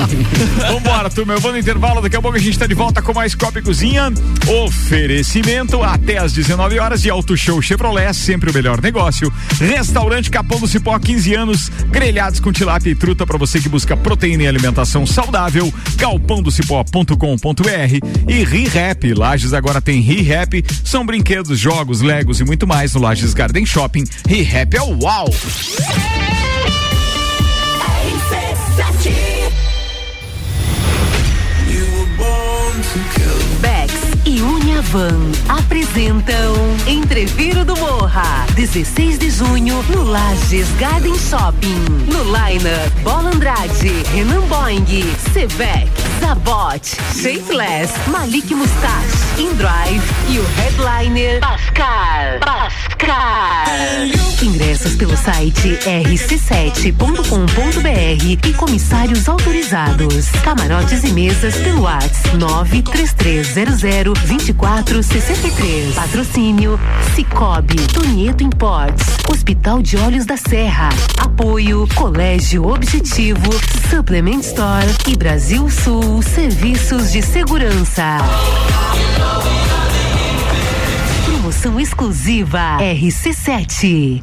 Vambora, turma. Eu vou no intervalo. Daqui a pouco a gente tá de volta com mais Copa e Cozinha. Oferecimento até às 19 horas de Auto Show Chevrolet, sempre o melhor negócio. Restaurante Capão do Cipó, 15 anos. Grelhados com tilápia e truta para você que busca proteína e alimentação saudável. galpãodocipó.com.br e ReHap. Lages agora tem ReHap. São brinquedos, jogos, legos e muito mais no Lages Garden Shopping. ReHap é o uau! Bex Uniavan apresentam Entreviro do Morra, 16 de junho, no Lages Garden Shopping. No Liner, Bola Andrade, Renan Boing, Sevec, Zabot, Shapeless, Malik Mustache, Indrive e o headliner. Pascal. Pelo site rc7.com.br e comissários autorizados. Camarotes e mesas pelo WhatsApp 933002463. Patrocínio Cicobi, Tonieto Imports, Hospital de Olhos da Serra. Apoio Colégio Objetivo, Supplement Store e Brasil Sul Serviços de Segurança. Promoção exclusiva RC7.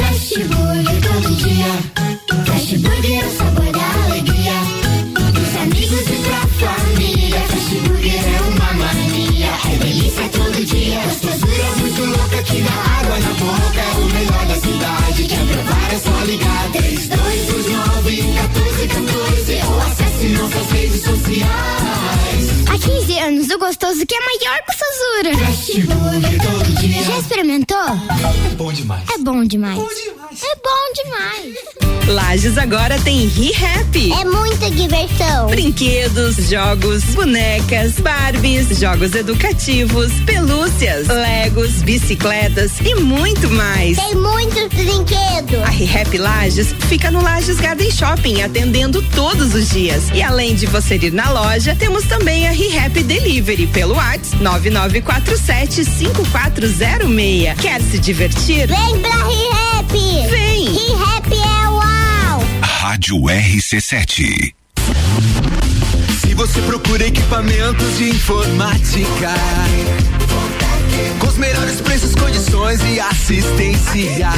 Cashburger todo dia. Cashburger é o sabor da alegria. Dos amigos e pra família. Cashburger é uma mania. É delícia todo dia. Gostosura muito louca que dá água na boca. É o melhor da cidade. Quer provar é só ligar. 3229 1414 ou acesse nossas redes sociais. Há 15 anos, o gostoso que é maior que o Sazura. Cashburger todo dia. Já experimentou? É bom demais. É bom demais. É bom demais. Lages agora tem ReHap. É muita diversão. Brinquedos, jogos, bonecas, Barbies, jogos educativos, pelúcias, Legos, bicicletas e muito mais. Tem muitos brinquedos. A ReHap Lages fica no Lages Garden Shopping, atendendo todos os dias. E além de você ir na loja, temos também a ReHap Delivery pelo WhatsApp 9947 5406. Quer se divertir? Vem pra ReHap. Vem. ReHap é uau. Rádio RC7. Se você procura equipamentos de informática, com os melhores preços, condições e assistência,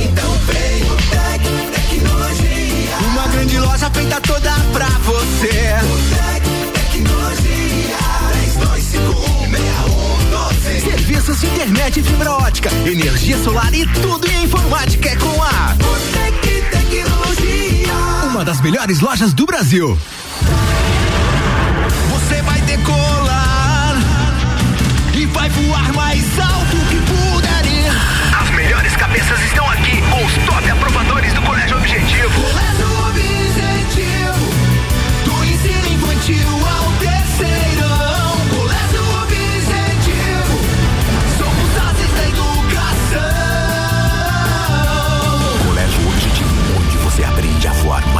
então vem o Tec Tecnologia. Uma grande loja feita toda pra você. O Tec Tecnologia. 32516112. Serviços de internet e fibra ótica, energia solar e tudo em informática é com a Botec Tecnologia. Uma das melhores lojas do Brasil. Você vai decolar e vai voar mais alto que puder ir. As melhores cabeças estão aqui com os top aprovadores do. Colégio Objetivo,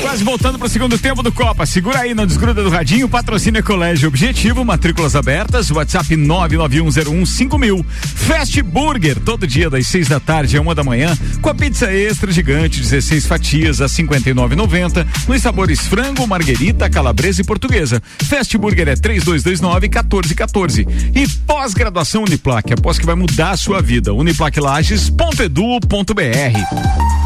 Quase voltando para o segundo tempo do Copa. Segura aí, não desgruda do radinho. Patrocínio Colégio Objetivo, matrículas abertas. WhatsApp 991015000. Fast Burger, todo dia das 6 da tarde a uma da manhã, com a pizza extra gigante, 16 fatias a 59,90. Nos sabores frango, marguerita, calabresa e portuguesa. Fast Burger é 3229 1414. E pós-graduação Uniplaque, após que vai mudar a sua vida. Uniplaquelages.edu.br.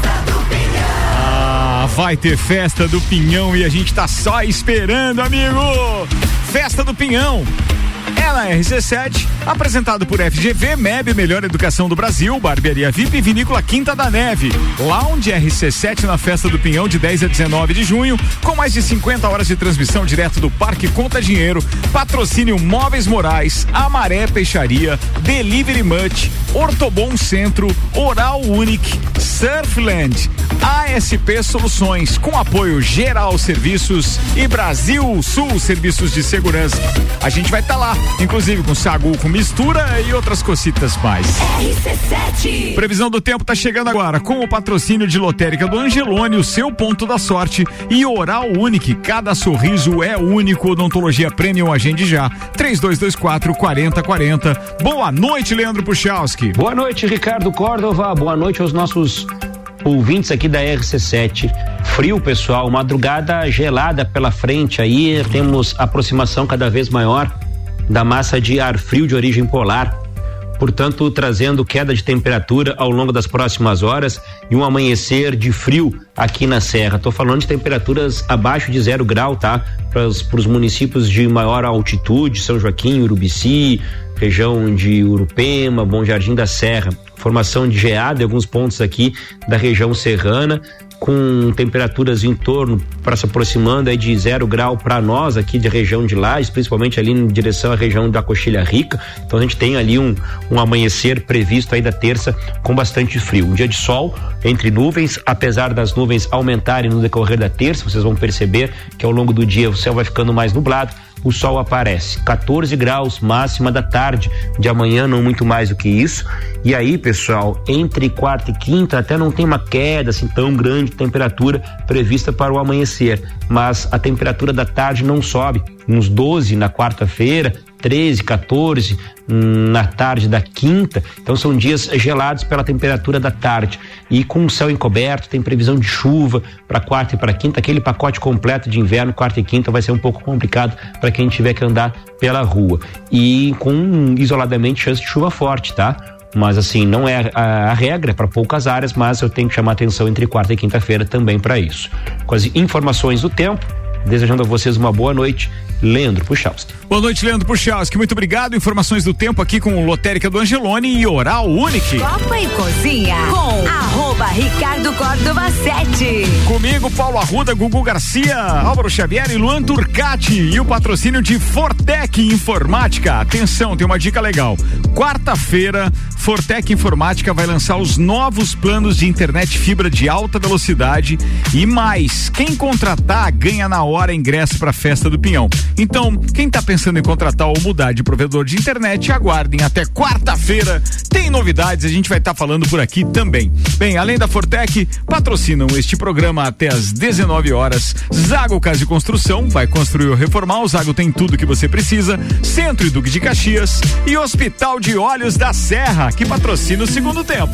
vai ter festa do Pinhão e a gente tá só esperando, amigo! Festa do Pinhão. É na RC7, apresentado por FGV, MEB, Melhor Educação do Brasil, Barbearia VIP e Vinícola Quinta da Neve. Lounge RC7 na Festa do Pinhão de 10 a 19 de junho, com mais de 50 horas de transmissão direto do Parque Conta Dinheiro. Patrocínio Móveis Morais, Amaré Peixaria, Delivery Much, Ortobon Centro, Oral Unique, Surfland, ASP Soluções, com apoio Geral Serviços e Brasil Sul Serviços de Segurança. A gente vai estar lá, inclusive com sagu com mistura e outras cocitas mais. RC7. Previsão do tempo tá chegando agora com o patrocínio de Lotérica do Angelone, o seu ponto da sorte e Oral Unique, cada sorriso é único. Odontologia Premium, agende já. 3224 4040. Boa noite, Leandro Puchalski. Boa noite, Ricardo Córdova. Boa noite aos nossos ouvintes aqui da RC7. Frio, pessoal, madrugada gelada pela frente aí, temos aproximação cada vez maior da massa de ar frio de origem polar. Portanto, trazendo queda de temperatura ao longo das próximas horas e um amanhecer de frio aqui na Serra. Estou falando de temperaturas abaixo de zero grau, tá? Para os municípios de maior altitude, São Joaquim, Urubici, região de Urupema, Bom Jardim da Serra. Formação de geada em alguns pontos aqui da região serrana, com temperaturas em torno, para se aproximando aí de zero grau para nós aqui de região de Lages, principalmente ali em direção à região da Coxilha Rica. Então a gente tem ali um, um amanhecer previsto aí da terça com bastante frio. Um dia de sol entre nuvens, apesar das nuvens aumentarem no decorrer da terça, vocês vão perceber que ao longo do dia o céu vai ficando mais nublado o sol aparece. 14 graus máxima da tarde de amanhã, não muito mais do que isso. E aí, pessoal, entre quarta e quinta até não tem uma queda assim tão grande de temperatura prevista para o amanhecer, mas a temperatura da tarde não sobe, uns 12 na quarta-feira, 13, 14 hum, na tarde da quinta. Então são dias gelados pela temperatura da tarde. E com o céu encoberto, tem previsão de chuva para quarta e para quinta. Aquele pacote completo de inverno, quarta e quinta, vai ser um pouco complicado para quem tiver que andar pela rua. E com isoladamente chance de chuva forte, tá? Mas assim, não é a, a regra para poucas áreas, mas eu tenho que chamar atenção entre quarta e quinta-feira também para isso. Com as informações do tempo, desejando a vocês uma boa noite. Leandro Puchalski. Boa noite, Leandro Puchalski. Muito obrigado. Informações do tempo aqui com Lotérica do Angelone e Oral Unique. Copa e Cozinha com arroba Ricardo Córdova 7. Comigo, Paulo Arruda, Gugu Garcia, Álvaro Xavier e Luan Turcati. E o patrocínio de Fortec Informática. Atenção, tem uma dica legal. Quarta-feira, Fortec Informática vai lançar os novos planos de internet fibra de alta velocidade e mais. Quem contratar ganha na hora ingresso para a festa do Pinhão. Então, quem está pensando em contratar ou mudar de provedor de internet, aguardem até quarta-feira. Tem novidades, a gente vai estar tá falando por aqui também. Bem, além da Fortec, patrocinam este programa até às 19 horas. Zago Casa e Construção vai construir ou reformar. O Zago tem tudo que você precisa. Centro e Duque de Caxias e Hospital de Olhos da Serra, que patrocina o segundo tempo.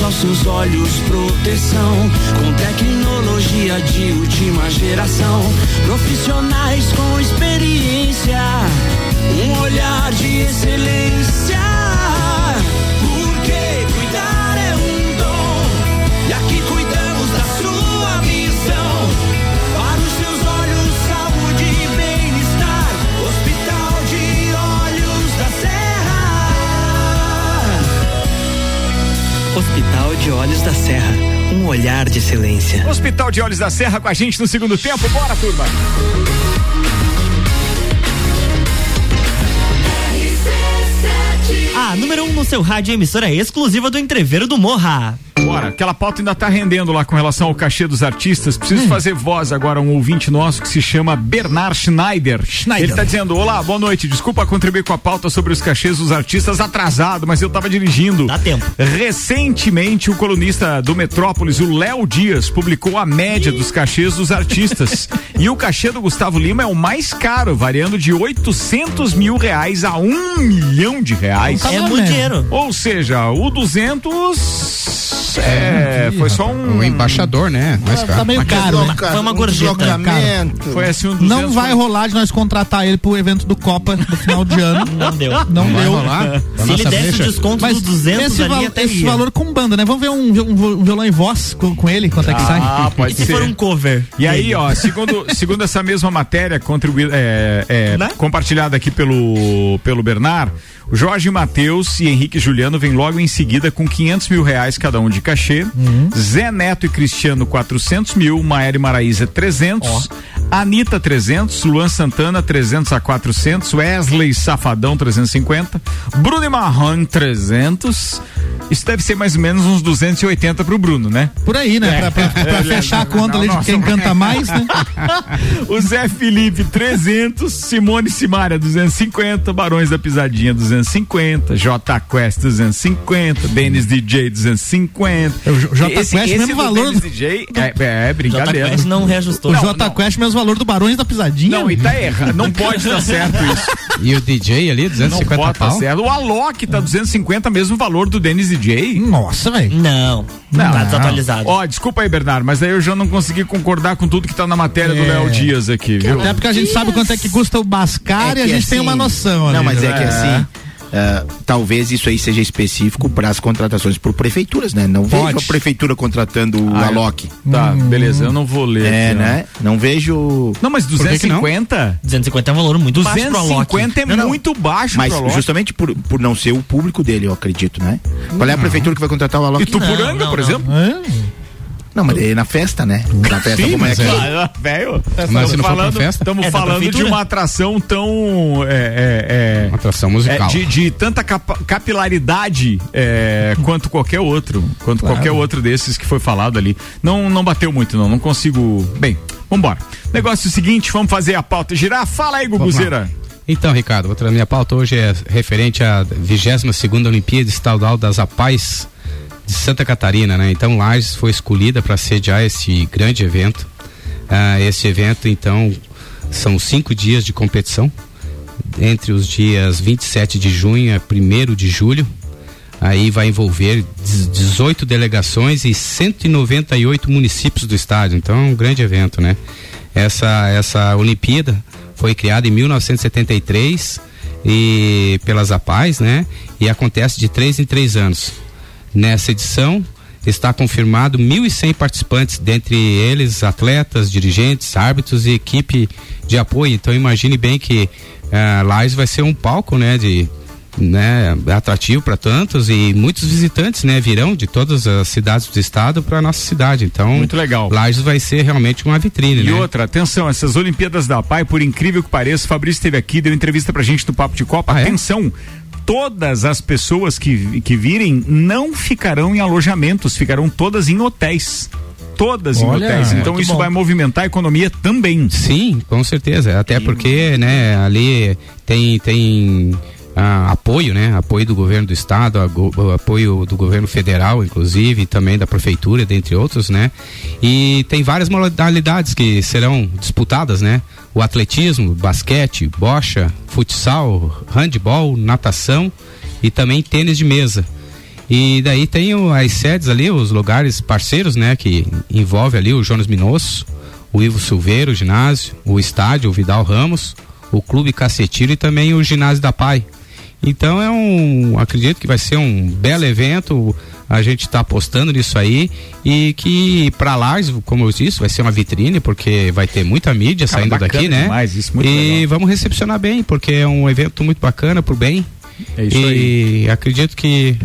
nossos olhos proteção. Com tecnologia de última geração, profissionais com experiência, um olhar de excelência. De Olhos da Serra, um olhar de excelência. Hospital de Olhos da Serra com a gente no segundo tempo. Bora, turma! A número 1 um no seu rádio emissora exclusiva do Entreveiro do Morra. Bora, aquela pauta ainda tá rendendo lá com relação ao cachê dos artistas. Preciso fazer voz agora a um ouvinte nosso que se chama Bernard Schneider. Schneider. Ele tá dizendo: Olá, boa noite. Desculpa contribuir com a pauta sobre os cachês dos artistas atrasado, mas eu tava dirigindo. Dá tempo. Recentemente, o colunista do Metrópolis, o Léo Dias, publicou a média dos cachês dos artistas. e o cachê do Gustavo Lima é o mais caro, variando de 800 mil reais a um milhão de reais. É muito dinheiro. Ou seja, o 200 Isso é, foi só um. O embaixador, né? Mais Tá, caro. tá meio Mas caro, né? Foi uma gorjeta. Cara, Foi assim um não vai rolar de nós contratar ele pro evento do Copa do final de ano. Não deu. Não, vai deu. rolar? Se ele desse o desconto Mas dos 200 esse, val- até esse valor com banda, né? Vamos ver um, um- um violão em voz com, com ele, quanto é que sai? Ah, pode E se ser. for um cover? E aí, ó, segundo, segundo essa mesma matéria contribuída, é, é, Né? compartilhada aqui pelo, pelo Bernard, Jorge Matheus e Henrique Juliano vêm logo em seguida com 500 mil reais cada um de cachê. Zé Neto e Cristiano 400 mil, Maera e Maraísa 300, Anitta 300, Luan Santana 300 a 400, Wesley Safadão 350, Bruno e Marrone 300. Isso deve ser mais ou menos uns 280 pro Bruno, né? Por aí, né? Pra, pra- pra É, fechar a conta não, ali de nossa, quem canta mais, né? o Zé Felipe 300, Simone Simaria 250, Barões da Pisadinha 250, J Quest 250, Denis DJ 250. O J- Quest esse mesmo do valor do- DJ é, é, brincadeira. Quest não reajustou. O Não, J Quest mesmo valor do Barões da Pisadinha. Não, e tá errado, não pode dar certo isso. E o DJ ali, Não 250 pode dar pau? certo. O Alok tá 250, mesmo valor do Denis DJ. Nossa, velho. Não. Não. Tá desatualizado. Ó, desculpa aí, Bernardo, mas aí eu já não consegui concordar com tudo que tá na matéria do É. Léo Dias aqui, viu? Até porque a gente sabe quanto é que custa o Bascar É e a gente tem assim- uma noção. Não, ali, mas é né? que assim. Ah, talvez isso aí seja específico para as contratações por prefeituras, né? Não vejo Pode. a prefeitura contratando o Ah, Alok. Tá, beleza, eu não vou ler. É, aqui, né? Não vejo. Não, mas Por que que não? 250? 250 é um valor muito baixo pro Alok. 250 é Não, não. muito baixo Mas pro Alok. justamente por, por não ser o público dele, eu acredito, né? Qual é a prefeitura que vai contratar o Alok? Itupuranga, Não, não, por não. exemplo? Hã? Não, mas é na festa, né? Na festa Sim, como é mas que é. Ah, velho, Mas se não for pra falando, festa? estamos É falando de uma atração tão. É, é, é, Uma atração musical. é, de, de tanta capa- capilaridade é, quanto qualquer outro. Quanto qualquer outro desses que foi falado ali. Não, não bateu muito, não. Não consigo. Bem, vambora. Negócio é o seguinte, vamos fazer a pauta girar. Fala aí. Guguzeira. Então, Ricardo, outra minha pauta hoje é referente à 22ª Olimpíada Estadual das APAES de Santa Catarina, né? Então, Lages foi escolhida para sediar esse grande evento. Ah, esse evento, então, são cinco dias de competição, entre os dias 27 de junho a 1 de julho. Aí vai envolver 18 delegações e 198 municípios do estado. Então, é um grande evento, né? Essa, essa Olimpíada foi criada em 1973 e pelas APAES, né? E acontece de três em três anos. Nessa edição está confirmado 1.100 participantes, dentre eles atletas, dirigentes, árbitros e equipe de apoio. Então imagine bem que ah, Lages vai ser um palco, né? De né, atrativo para tantos e muitos visitantes, né, virão de todas as cidades do estado para nossa cidade. Então, Muito legal. Lages vai ser realmente uma vitrine, E né? outra, atenção, essas Olimpíadas da PAI, por incrível que pareça, o Fabrício esteve aqui, deu entrevista pra gente do Papo de Copa. Ah, é? Todas as pessoas que, que virem não ficarão em alojamentos, ficarão todas em hotéis. Todas em Olha, hotéis. Então isso bom. vai movimentar a economia também. Sim, com certeza. Até porque, né, ali tem tem ah, apoio, né, apoio do governo do estado, apoio do governo federal, inclusive, e também da prefeitura, dentre outros, né. E tem várias modalidades que serão disputadas, né. O atletismo, basquete, bocha, futsal, handball, natação e também tênis de mesa. E daí tem as sedes ali, os lugares parceiros, né, que envolve ali o Jonas Minosso, o Ivo Silveira, o ginásio, o estádio, o Vidal Ramos, o Clube Cacetiro e também o ginásio da Pai. Então é um, acredito que vai ser um belo evento. A gente está apostando nisso aí e que para Lages, como eu disse, vai ser uma vitrine porque vai ter muita mídia Cara, saindo bacana daqui, né? demais, isso, muito e legal. vamos recepcionar bem porque é um evento muito bacana pro bem. É isso e acredito que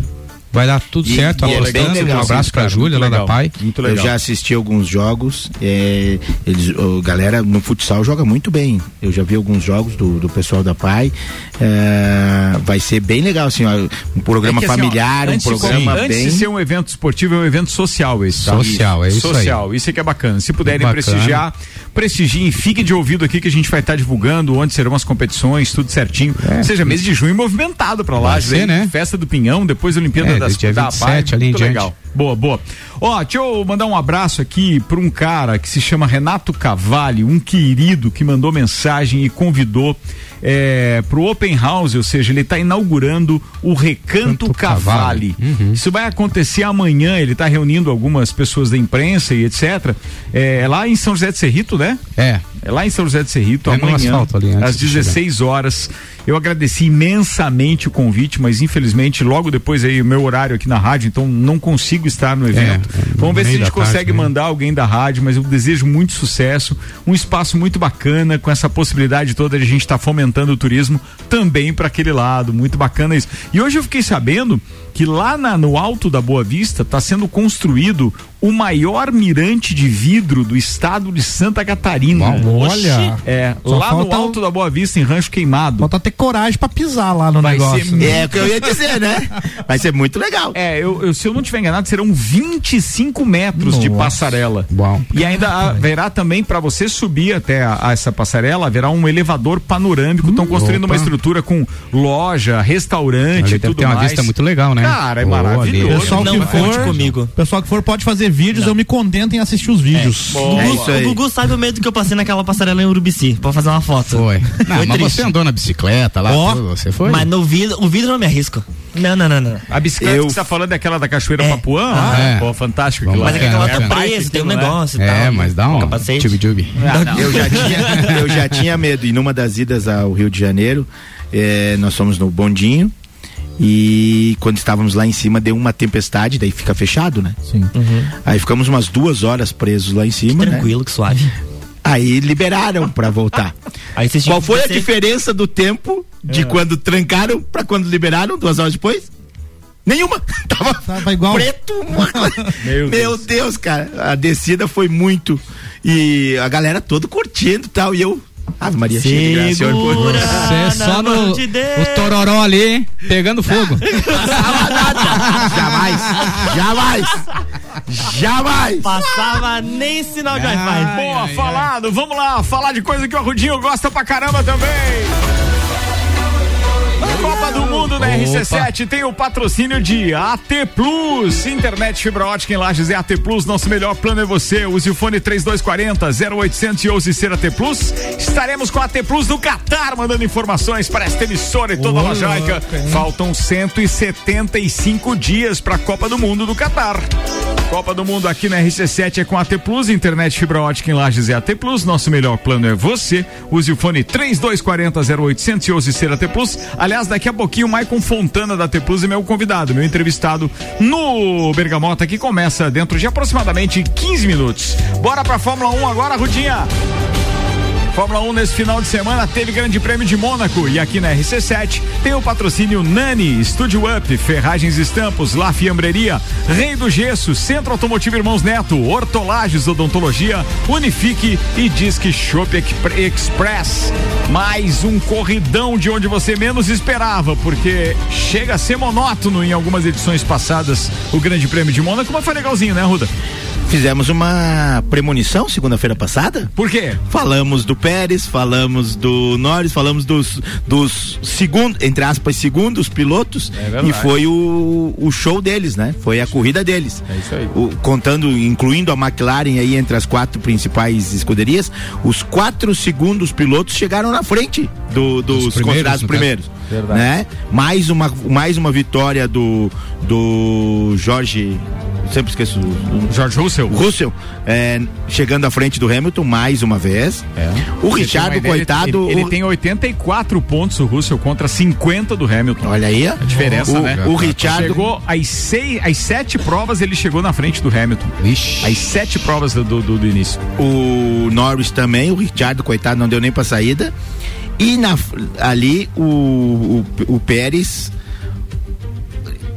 vai dar tudo E- certo. e é apostando. legal, um abraço pra cara, Júlia lá da legal. Pai. Muito Eu legal. já assisti alguns jogos. é, eles, o galera no futsal joga muito bem. Eu já vi alguns jogos do, do pessoal da Pai. é, vai ser bem legal, assim, ó, um programa É que, assim, ó, familiar, um antes de- programa antes bem. de ser um evento esportivo, é um evento social esse, tá? Social, é isso aí. Social, isso é que é bacana. Se puderem Bacana. prestigiar, prestigiem, fiquem de ouvido aqui que a gente vai estar divulgando onde serão as competições, tudo certinho. Ou seja, mês de junho movimentado pra lá, É. Vai ser, né? Festa do Pinhão, depois Olimpíada É, das dia da 27 ali em muito diante. Boa, boa. Ó, deixa eu mandar um abraço aqui para um cara que se chama Renato Cavalli, um querido que mandou mensagem e convidou é, pro Open House, ou seja, ele está inaugurando o Recanto Cavalli. Isso vai acontecer amanhã, ele está reunindo algumas pessoas da imprensa e etc. É, lá em São José de Serrito, né? É. É lá em São José de Serrito, É amanhã, ali, às de 16 horas. Eu agradeci imensamente o convite, mas infelizmente logo depois aí o meu horário aqui na rádio, então não consigo estar no evento. É, Vamos ver se a gente tarde consegue mesmo. mandar alguém da rádio, mas eu desejo muito sucesso, um espaço muito bacana com essa possibilidade toda de a gente estar fomentando o turismo também para aquele lado, muito bacana isso. E hoje eu fiquei sabendo que lá na- no alto da Boa Vista está sendo construído o maior mirante de vidro do estado de Santa Catarina. olha. É, Só lá no o- alto da Boa Vista, em Rancho Queimado. Falta ter coragem pra pisar lá no Vai negócio. ser né? É o que eu ia dizer, né? Vai ser muito legal. É, eu, eu- se eu não estiver enganado, serão 25 metros de Nossa. passarela. Bom. E ainda haverá também, para você subir até a, a essa passarela, haverá um elevador panorâmico. Estão construindo opa. uma estrutura com loja, restaurante Ali e tudo ter uma mais. vista muito legal, né? Cara, é Boa, maravilhoso. Pessoal Não que for, comigo. Pessoal que for pode fazer vídeos, eu me contento em assistir os vídeos. O É Gugu, isso aí. o Gugu sabe o medo que eu passei naquela passarela em Urubici pra fazer uma foto. Foi. Não, Foi mas triste. você andou na bicicleta lá, tudo, você foi? Mas no vidro, o vidro não me arrisco. Não, não, não, não. A bicicleta Eu- que você tá falando é aquela da Cachoeira É. Papuã? Ah, Ah, é. Pô, fantástico. Vamos Mas é que aquela É, tá preso, tem um lá. negócio e É, tal. mas dá um Capacete. tchub-tchub. Ah, não. Eu já tinha, eu já tinha medo. E numa das idas ao Rio de Janeiro, eh, nós fomos no bondinho e quando estávamos lá em cima deu uma tempestade, daí fica fechado, né? Sim. Aí ficamos umas duas horas presos lá em cima, né? Tranquilo, que suave. Aí liberaram pra voltar. Aí vocês tinham Qual que foi a diferença do tempo de quando trancaram pra quando liberaram, duas horas depois? Nenhuma. Tava Tava igual. preto. Meu Meu, Deus. cara. A descida foi muito. E a galera toda curtindo e tal. E eu. Ave Maria, cheia de graça, Segura Você é só no de Deus. o tororó ali, pegando fogo. Passava nada. Jamais. Jamais. Jamais. Passava nem sinal de Wi-Fi. Boa, falado. Vamos lá, falar de coisa que o Arrudinho gosta pra caramba também. Copa do Mundo na RC7 tem o patrocínio de AT Plus. Internet fibra ótica em Lages é AT Plus. Nosso melhor plano é você. Use o fone 3240 0800 e ouse ser AT Plus. Estaremos com a AT Plus no Catar, mandando informações para esta emissora e toda a hein? Faltam 175 dias para a Copa do Mundo do Catar. Copa do Mundo aqui na RC7 é com a AT Plus, internet fibra ótica em Lages é AT Plus. Nosso melhor plano é você. Use o fone 3240 0800 e use ser AT Plus. Aliás, daqui a pouquinho Maicon Fontana da Plus é meu convidado, meu entrevistado no Bergamota que começa dentro de aproximadamente 15 minutos. Bora pra Fórmula 1 agora, Rudinha. Fórmula 1 nesse final de semana teve Grande Prêmio de Mônaco e aqui na RC7 tem o patrocínio Nani, Studio Up, Ferragens Estampos, La Fiambreria, Rei do Gesso, Centro Automotivo Irmãos Neto, Hortolagens Odontologia, Unifique e Disque Shop Express. Mais um corridão de onde você menos esperava, porque chega a ser monótono em algumas edições passadas o Grande Prêmio de Mônaco, mas foi legalzinho, né, Ruda? Fizemos uma premonição segunda-feira passada. Por quê? Falamos do Pérez, falamos do Norris, falamos dos, dos segundos, entre aspas, segundos pilotos. É e foi o, o show deles, né? Foi a corrida deles. É isso aí. O- contando, incluindo a McLaren aí entre as quatro principais escuderias, os quatro segundos pilotos chegaram na frente do- dos Dos primeiros, primeiros. Né? Mais uma, mais uma vitória do, do Jorge. Sempre esqueço. o- George Russell. Russell, é, chegando à frente do Hamilton mais uma vez. O Você Richard, coitado. Ele, ele o- tem 84 pontos, o Russell, contra 50 do Hamilton. Olha aí. A diferença, o, né? O Richard. Chegou às, seis, às sete provas, ele chegou na frente do Hamilton. Vixe. Às sete provas do, do, do início. O Norris também, o Richard, coitado, não deu nem pra saída. E na, ali o, o, o Pérez.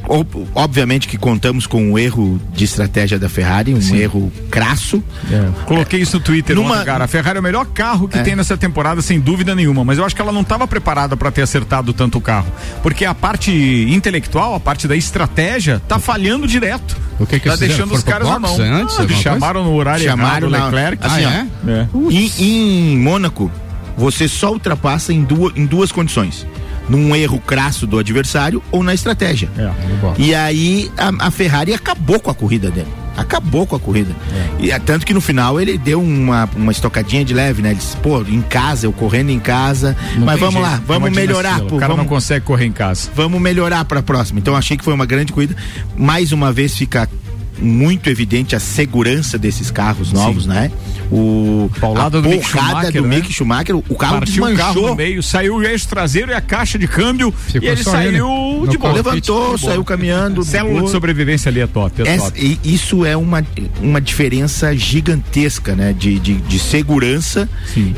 Ob- Obviamente que contamos com um erro de estratégia da Ferrari, um erro crasso. Coloquei isso no Twitter Numa- ontem, cara. A Ferrari é o melhor carro que É. tem nessa temporada, sem dúvida nenhuma. Mas eu acho que ela não estava preparada para ter acertado tanto o carro. Porque a parte intelectual, a parte da estratégia, tá falhando direto. O que que tá deixando os caras na mão. antes, Ah, chamaram no horário Chamaram errado o na- Leclerc. assim, Ah, ó, é? É. Em, em Mônaco, você só ultrapassa em duas, em duas condições. Num erro crasso do adversário ou na estratégia. E aí a, a Ferrari acabou com a corrida dele. Acabou com a corrida. E é, tanto que no final ele deu uma, uma estocadinha de leve, né? Ele disse, pô, em casa, eu correndo em casa. Não mas vamos jeito, lá, é vamos uma melhorar. pô, o cara vamos, não consegue correr em casa. vamos melhorar para a próxima. Então achei que foi uma grande corrida. Mais uma vez fica muito evidente a segurança desses carros novos, né? O Paulada do Mick Schumacher, do né? Mick Schumacher, o carro Partiu o carro desmanchou. no meio, saiu o eixo traseiro e a caixa de câmbio Ficou e ele saiu ele. de boa. Levantou, saiu caminhando. Célula de sobrevivência ali é top, é Essa- top. e isso é uma, uma diferença gigantesca, né? De, de, de segurança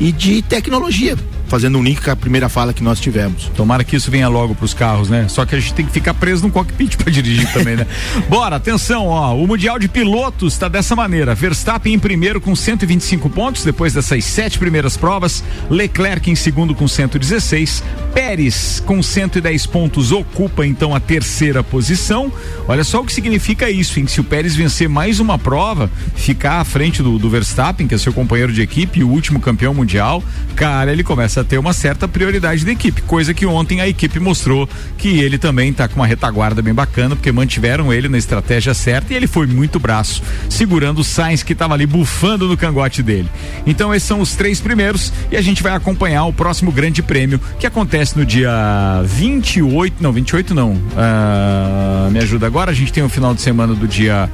e de tecnologia. Fazendo um link com a primeira fala que nós tivemos. Tomara que isso venha logo pros carros, né? Só que a gente tem que ficar preso no cockpit pra dirigir também, né? Bora, atenção, ó. O Mundial de Pilotos está dessa maneira. Verstappen em primeiro com 125 pontos, depois dessas sete primeiras provas. Leclerc em segundo com 116. Pérez com 110 pontos ocupa então a terceira posição. Olha só o que significa isso, hein? Se o Pérez vencer mais uma prova, ficar à frente do, do Verstappen, que é seu companheiro de equipe e o último campeão mundial, cara, ele começa a ter uma certa prioridade da equipe, coisa que ontem a equipe mostrou que ele também tá com uma retaguarda bem bacana, porque mantiveram ele na estratégia certa e ele foi muito braço, segurando o Sainz que estava ali bufando no cangote dele. Então esses são os três primeiros e a gente vai acompanhar o próximo grande prêmio que acontece no dia 28, não, 28 não. Ah, me ajuda agora, a gente tem o final de semana do dia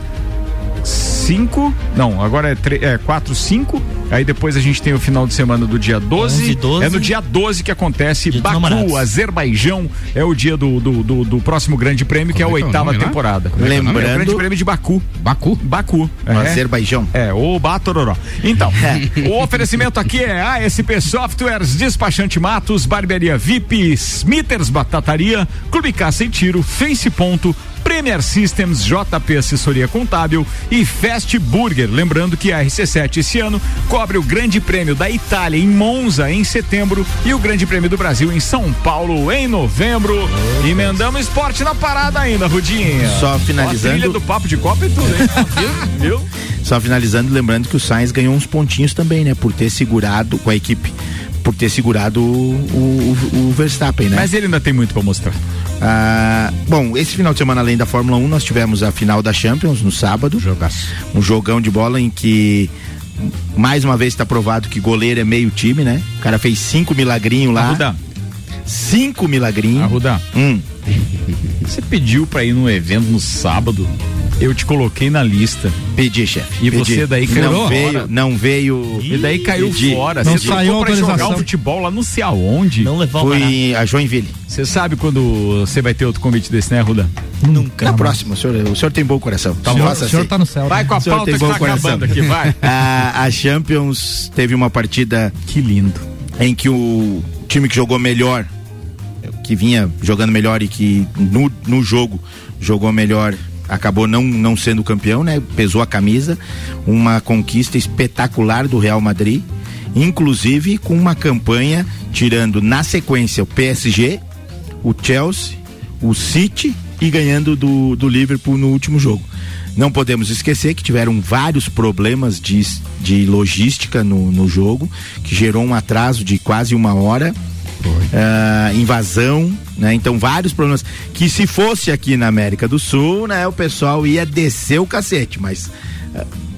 5, não, agora é, é 4, 5. Aí depois a gente tem o final de semana do dia 12. 11, 12. É no dia 12 que acontece dos Baku. Azerbaijão. É o dia do, do, do- do próximo grande prêmio, que é a Como é que é oitava temporada. Como é é o? É grande Lembrando- prêmio de Baku. Baku? Baku. No Azerbaijão. É, o Batororó. Então, o oferecimento aqui é ASP Softwares, Despachante Matos, Barbearia VIP, Smithers Batataria, Clube Caça e Tiro, Face Ponto, Premier Systems, JP Assessoria Contábil e Fast Burger. Lembrando que a RC7 esse ano cobre o Grande Prêmio da Itália em Monza em setembro e o Grande Prêmio do Brasil em São Paulo em novembro. Emendamos esporte na parada ainda, Rudinha. Só Ó, a finalizando- trilha do papo de copa e tudo, hein? Viu? Só finalizando, lembrando que o Sainz ganhou uns pontinhos também, né? Por ter segurado com a equipe, por ter segurado o, o- o Verstappen, né? Mas ele ainda tem muito pra mostrar. Ah, bom, esse final de semana, além da Fórmula 1, nós tivemos a final da Champions no sábado. Jogaço. Um jogão de bola em que mais uma vez está provado que goleiro é meio time, né? O cara fez cinco milagrinhos lá. Arruda. Cinco milagrinhos. Arruda. Hum. Você pediu pra ir num evento no sábado, eu te coloquei na lista. Pedi, chefe. E pedi. você daí caiu não fora. veio, não veio. E daí caiu Pedi. fora. Não Você saiu pra jogar um futebol lá não sei aonde. Não levou Fui a Joinville. Você sabe quando você vai ter outro convite desse, né, Ruda? Nunca. Na próxima, o senhor, o senhor tem bom coração. Tá O bom. faça O senhor assim. tá no céu, Vai né? com a O senhor pauta tem que tá coração. acabando aqui, vai. a, a Champions teve uma partida. Que lindo. Em que o time que jogou melhor, que vinha jogando melhor e que no, no jogo jogou melhor, acabou não, não sendo campeão, né? Pesou a camisa. Uma conquista espetacular do Real Madrid. Inclusive com uma campanha tirando na sequência o PSG, o Chelsea, o City e ganhando do, do Liverpool no último jogo. Não podemos esquecer que tiveram vários problemas de, de logística no, no jogo, que gerou um atraso de quase uma hora. Ah, invasão, né? Então vários problemas que se fosse aqui na América do Sul, né, o pessoal ia descer o cacete, mas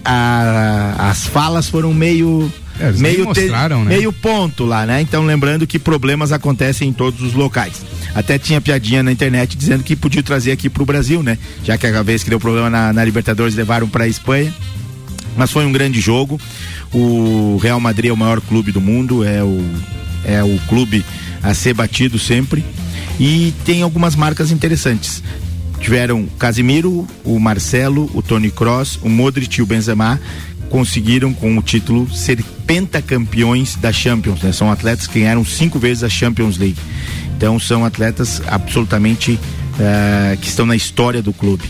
ah, a- as falas foram meio É, meio te- né? meio ponto lá, né? Então lembrando que problemas acontecem em todos os locais. Até tinha piadinha na internet dizendo que podia trazer aqui pro Brasil, né? Já que a vez que deu problema na, na Libertadores levaram pra Espanha. Mas foi um grande jogo. O Real Madrid é o maior clube do mundo, é o, é o clube a ser batido sempre. E tem algumas marcas interessantes. Tiveram Casimiro, o Marcelo, o Tony Cross, o Modric e o Benzema conseguiram com o título ser pentacampeões da Champions, né? São atletas que ganharam cinco vezes a Champions League. Então são atletas absolutamente eh, que estão na história do clube.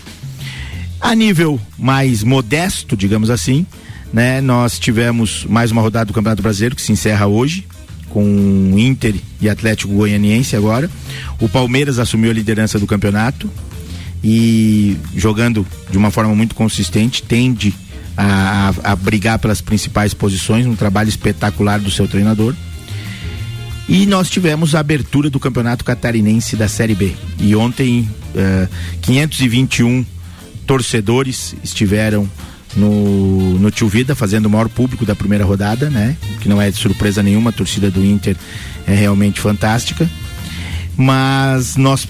A nível mais modesto, digamos assim, né? Nós tivemos mais uma rodada do Campeonato Brasileiro que se encerra hoje com Inter e Atlético Goianiense agora. O Palmeiras assumiu a liderança do campeonato e jogando de uma forma muito consistente, tende a, a- brigar pelas principais posições, um trabalho espetacular do seu treinador. E nós tivemos a abertura do Campeonato Catarinense da Série B. E ontem, eh, 521 torcedores estiveram no, no Tio Vida, fazendo o maior público da primeira rodada, né? Que não é de surpresa nenhuma, a torcida do Inter é realmente fantástica. Mas nós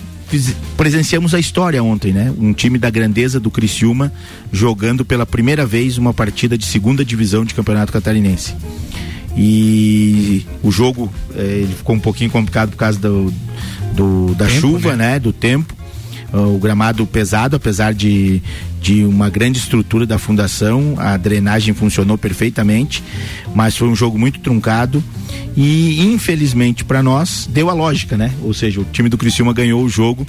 presenciamos a história ontem, né? Um time da grandeza do Criciúma jogando pela primeira vez uma partida de segunda divisão de Campeonato Catarinense. E o jogo eh, ficou um pouquinho complicado por causa do, do- da Tempo, chuva, né? né? Do tempo. O gramado pesado, apesar de, de uma grande estrutura da fundação, a drenagem funcionou perfeitamente, mas foi um jogo muito truncado e infelizmente para nós deu a lógica, né? Ou seja, o time do Criciúma ganhou o jogo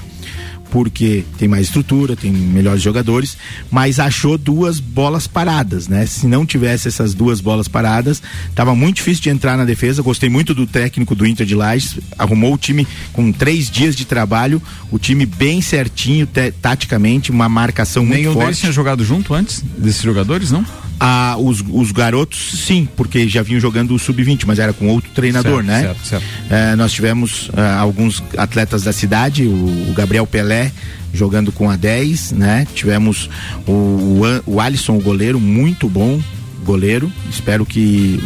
porque tem mais estrutura, tem melhores jogadores, mas achou duas bolas paradas, né? Se não tivesse essas duas bolas paradas, tava muito difícil de entrar na defesa. Gostei muito do técnico do Inter de Lages, arrumou o time com três dias de trabalho, o time bem certinho, te- taticamente, uma marcação muito Nenhum deles forte. tinha jogado junto antes desses jogadores, não? Ah, os, os garotos, sim, porque já vinham jogando o sub-20, mas era com outro treinador, Certo, né? certo, certo. Eh, nós tivemos ah, alguns atletas da cidade, o, o Gabriel Pelé jogando com a 10, né? Tivemos o, o, o Alisson, o goleiro, muito bom goleiro. Espero que.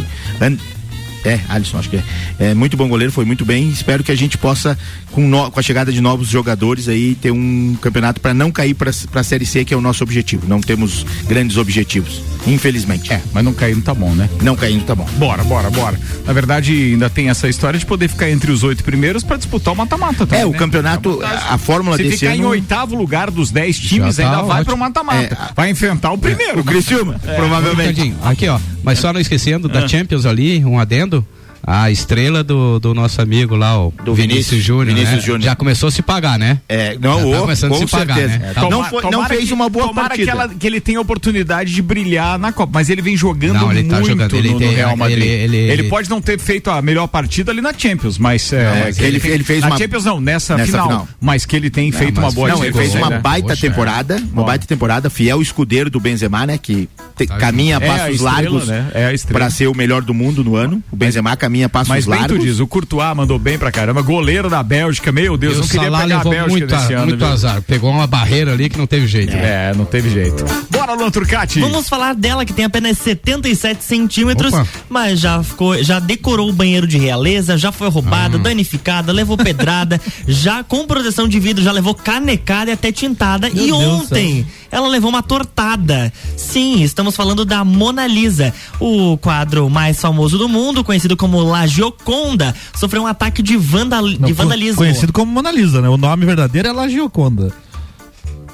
É, Alisson, acho que é. É muito bom goleiro, foi muito bem. Espero que a gente possa, com, no- com a chegada de novos jogadores aí, ter um campeonato para não cair para a Série C, que é o nosso objetivo. Não temos grandes objetivos, infelizmente. É, mas não caindo tá bom, né? Não caindo tá bom. Bora, bora, bora. Na verdade, ainda tem essa história de poder ficar entre os oito primeiros para disputar o mata-mata também. É, o né? campeonato, a, a fórmula Se desse ficar em oitavo lugar dos dez times, Já tá ainda vai ótimo. pro mata-mata. É, vai enfrentar o primeiro. o Criciúma, É. provavelmente. Ricardinho, aqui ó, mas só não esquecendo da Ah. Champions ali, um adendo. A estrela do, do nosso amigo lá, o Do Vinícius, Vinícius- Júnior. Vinícius né? Júnior. Já começou a se pagar, né? É, não, Já tá começando a se pagar, certeza. né? É, Tá não foi- não Tomara fez que- uma boa tomara partida. Que, ela- que ele tenha oportunidade de brilhar na Copa, mas ele vem jogando Não, ele tá muito jogando, ele no, no tem- Real Madrid. ele- ele- pode não ter feito a melhor partida ali na Champions, mas, é, Não, mas que ele- ele fez na uma- Champions não, nessa, nessa final, final. mas que ele tem feito uma boa Não, ele fez uma né? baita Poxa, temporada, uma baita temporada, fiel escudeiro do Benzema, né, que te- Tá caminha a É passos largos né? É para ser o melhor do mundo no ano. O Benzema caminha a passos Mas bem largos. tu diz, o Courtois mandou bem pra caramba, goleiro da Bélgica, meu Deus, E não o queria pegar a levou Bélgica muito, desse ano. muito viu? azar. Pegou uma barreira ali que não teve jeito. né? É, não teve jeito. Bora, Luan Turcati. Vamos falar dela que tem apenas 77 centímetros, Opa. mas já ficou, já decorou o banheiro de realeza, já foi roubada, Ah. danificada, levou pedrada, já com proteção de vidro, já levou canecada e até tintada. e Deus ontem ela levou uma tortada. Sim, estamos falando da Mona Lisa, o quadro mais famoso do mundo, conhecido como La Gioconda, sofreu um ataque de, vandal, Não, de vandalismo. Conhecido como Mona Lisa, né? O nome verdadeiro é La Gioconda.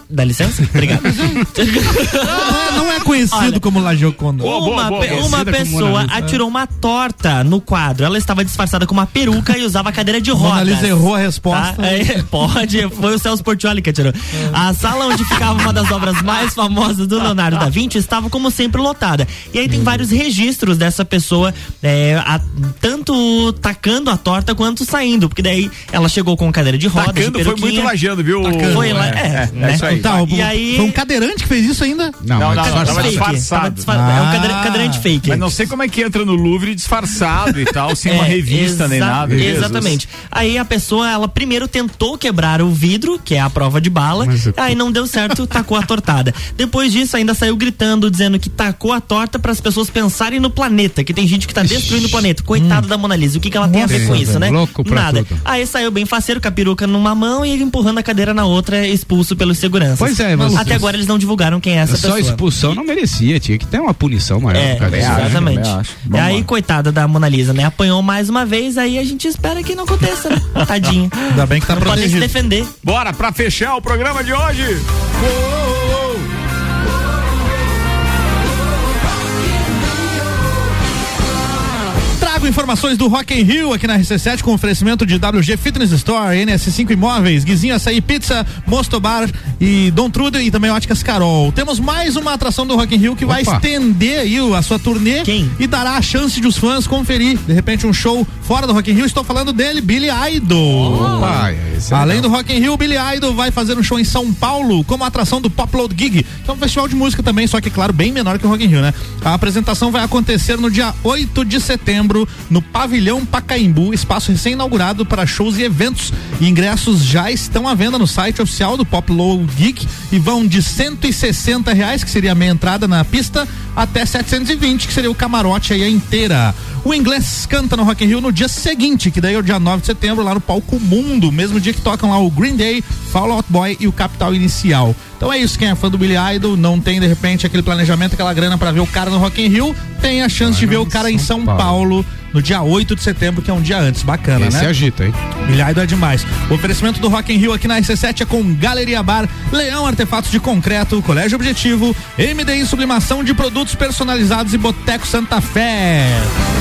Dá licença? Obrigado. Não é, não é conhecido Olha, como La boa, uma boa, pe- boa. uma pessoa Lisa, é. atirou uma torta no quadro. Ela estava disfarçada com uma peruca e usava cadeira de rodas. Mona Lisa errou a resposta. Tá? É, pode, foi o Celso Portioli que atirou. A sala onde ficava uma das obras mais famosas do Leonardo da Vinci estava, como sempre, lotada. E aí tem vários registros dessa pessoa, é, a- tanto tacando a torta quanto saindo. Porque daí ela chegou com cadeira de rodas. de Tacando foi peruquinha. muito lajeando, viu? Foi lá, é, é, é, né? é isso aí. Tá, E aí- Foi um cadeirante que fez isso ainda? Não, Não, não, disfarçado. tava Fake. disfarçado. Tava disfar- É um Ah. cadeira- cadeirante fake. Mas não sei como é que entra no Louvre disfarçado e tal, sem uma É, revista nem nada. Jesus. Exatamente. Aí a pessoa, ela primeiro tentou quebrar o vidro, que é a prova de bala, eu- aí não deu certo, tacou a tortada. Depois disso, ainda saiu gritando, dizendo que tacou a torta para as pessoas pensarem no planeta, que tem gente que tá destruindo o planeta. Coitado da Mona Lisa, o que, que ela tem a ver com Nossa, isso, né? louco pra Nada. tudo. Aí saiu bem faceiro, com a peruca numa mão e empurrando a cadeira na outra, expulso pelos Pois é, mas- Até agora eles não divulgaram quem é essa Só pessoa. expulsão não merecia, tinha que ter uma punição maior. É, exatamente. E aí, coitada da Mona Lisa, né? Apanhou mais uma vez, aí a gente espera que não aconteça, né? Tadinho. Ainda bem que tá não pode nem se protegido. defender. Bora pra fechar o programa de hoje. Trago informações do Rock in Rio aqui na RC7 com oferecimento de WG Fitness Store, NS5 Imóveis, Guizinho Açaí Pizza, Mosto Bar e Dom Trude e também Óticas Carol. Temos mais uma atração do Rock in Rio que vai Opa. estender aí a sua turnê Quem? e dará a chance de os fãs conferir, de repente, um show fora do Rock in Rio. Estou falando dele, Billy Idol. Opa, esse é Além do Rock in Rio, Billy Idol vai fazer um show em São Paulo como atração do Popload Gig, que é um festival de música também, só que, claro, bem menor que o Rock in Rio, né? A apresentação vai acontecer no dia 8 de setembro no Pavilhão Pacaembu, espaço recém-inaugurado para shows e eventos. E ingressos já estão à venda no site oficial do Pop Low Geek e vão de 160 reais, que seria a meia entrada na pista, até 720, que seria o camarote aí a inteira. O inglês canta no Rock in Rio no dia seguinte, que daí é o dia 9 de setembro, lá no Palco Mundo, mesmo dia que tocam lá o Green Day, Fall Out Boy e o Capital Inicial. Então é isso, quem é fã do Billy Idol, não tem de repente aquele planejamento, aquela grana para ver o cara no Rock in Rio, tem a chance de ver o cara em São Paulo. no dia 8 de setembro, que é um dia antes. Bacana, Esse né? agita, hein? Billy Idol é demais. O oferecimento do Rock in Rio aqui na RC7 é com Galeria Bar, Leão Artefatos de Concreto, Colégio Objetivo, MDI Sublimação de Produtos Personalizados e Boteco Santa Fé.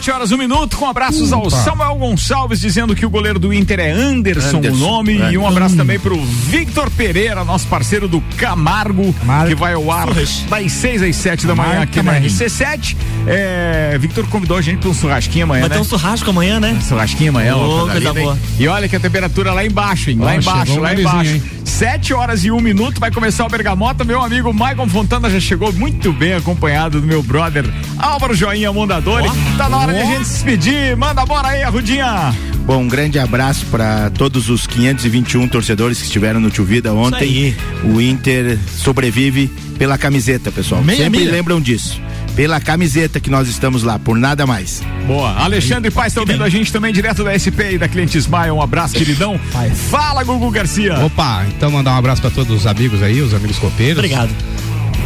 Sete horas, um minuto, com abraços ao. Samuel Gonçalves, dizendo que o goleiro do Inter é Anderson, Anderson, o nome. é. E um abraço também pro Victor Pereira, nosso parceiro do Camargo, que vai ao ar das seis às sete da manhã Camargo, aqui na Camarguinho. RC7. É, Victor convidou a gente pra um churrasquinho amanhã, Vai né? ter um churrasco amanhã, né? Churrasquinho amanhã, coisa boa. E olha que a temperatura lá embaixo, hein? Lá embaixo, lá um embaixo. gurizinho, Sete horas e um minuto, vai começar o Bergamota. Meu amigo Maicon Fontana já chegou muito bem acompanhado do meu brother Álvaro Joinha Mondadori. Tá na hora de a gente se despedir. Manda bora aí, Rudinha. Bom, um grande abraço para todos os 521 torcedores que estiveram no Tio Vida ontem. O Inter sobrevive pela camiseta, pessoal. Meia Sempre milha. lembram disso. Pela camiseta que nós estamos lá, por nada mais. Boa. Alexandre Paz tá ouvindo a gente também direto da SP e da Cliente Smile. Um abraço, queridão. Fala, Gugu Garcia. Opa, então mandar um abraço pra todos os amigos aí, os amigos copeiros. Obrigado.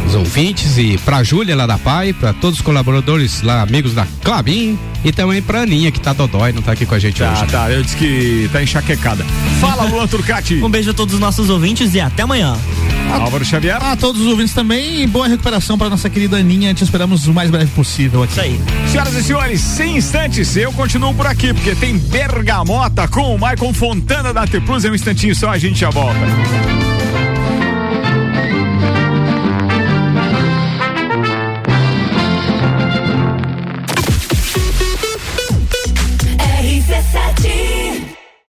Os ouvintes e pra Júlia lá da PAI, pra todos os colaboradores lá, amigos da Clabin e também pra Aninha que tá dodói, não tá aqui com a gente Tá, hoje. tá. Eu disse que tá enxaquecada. Fala, Luan Turcati. Um beijo a todos os nossos ouvintes e até amanhã. Álvaro Xavier. A todos os ouvintes também e boa recuperação para nossa querida Aninha. Te esperamos o mais breve possível aqui. Isso aí. Senhoras e senhores, sem instantes, eu continuo por aqui, porque tem Bergamota com o Maicon Fontana da T Plus. É um instantinho só, a gente já volta.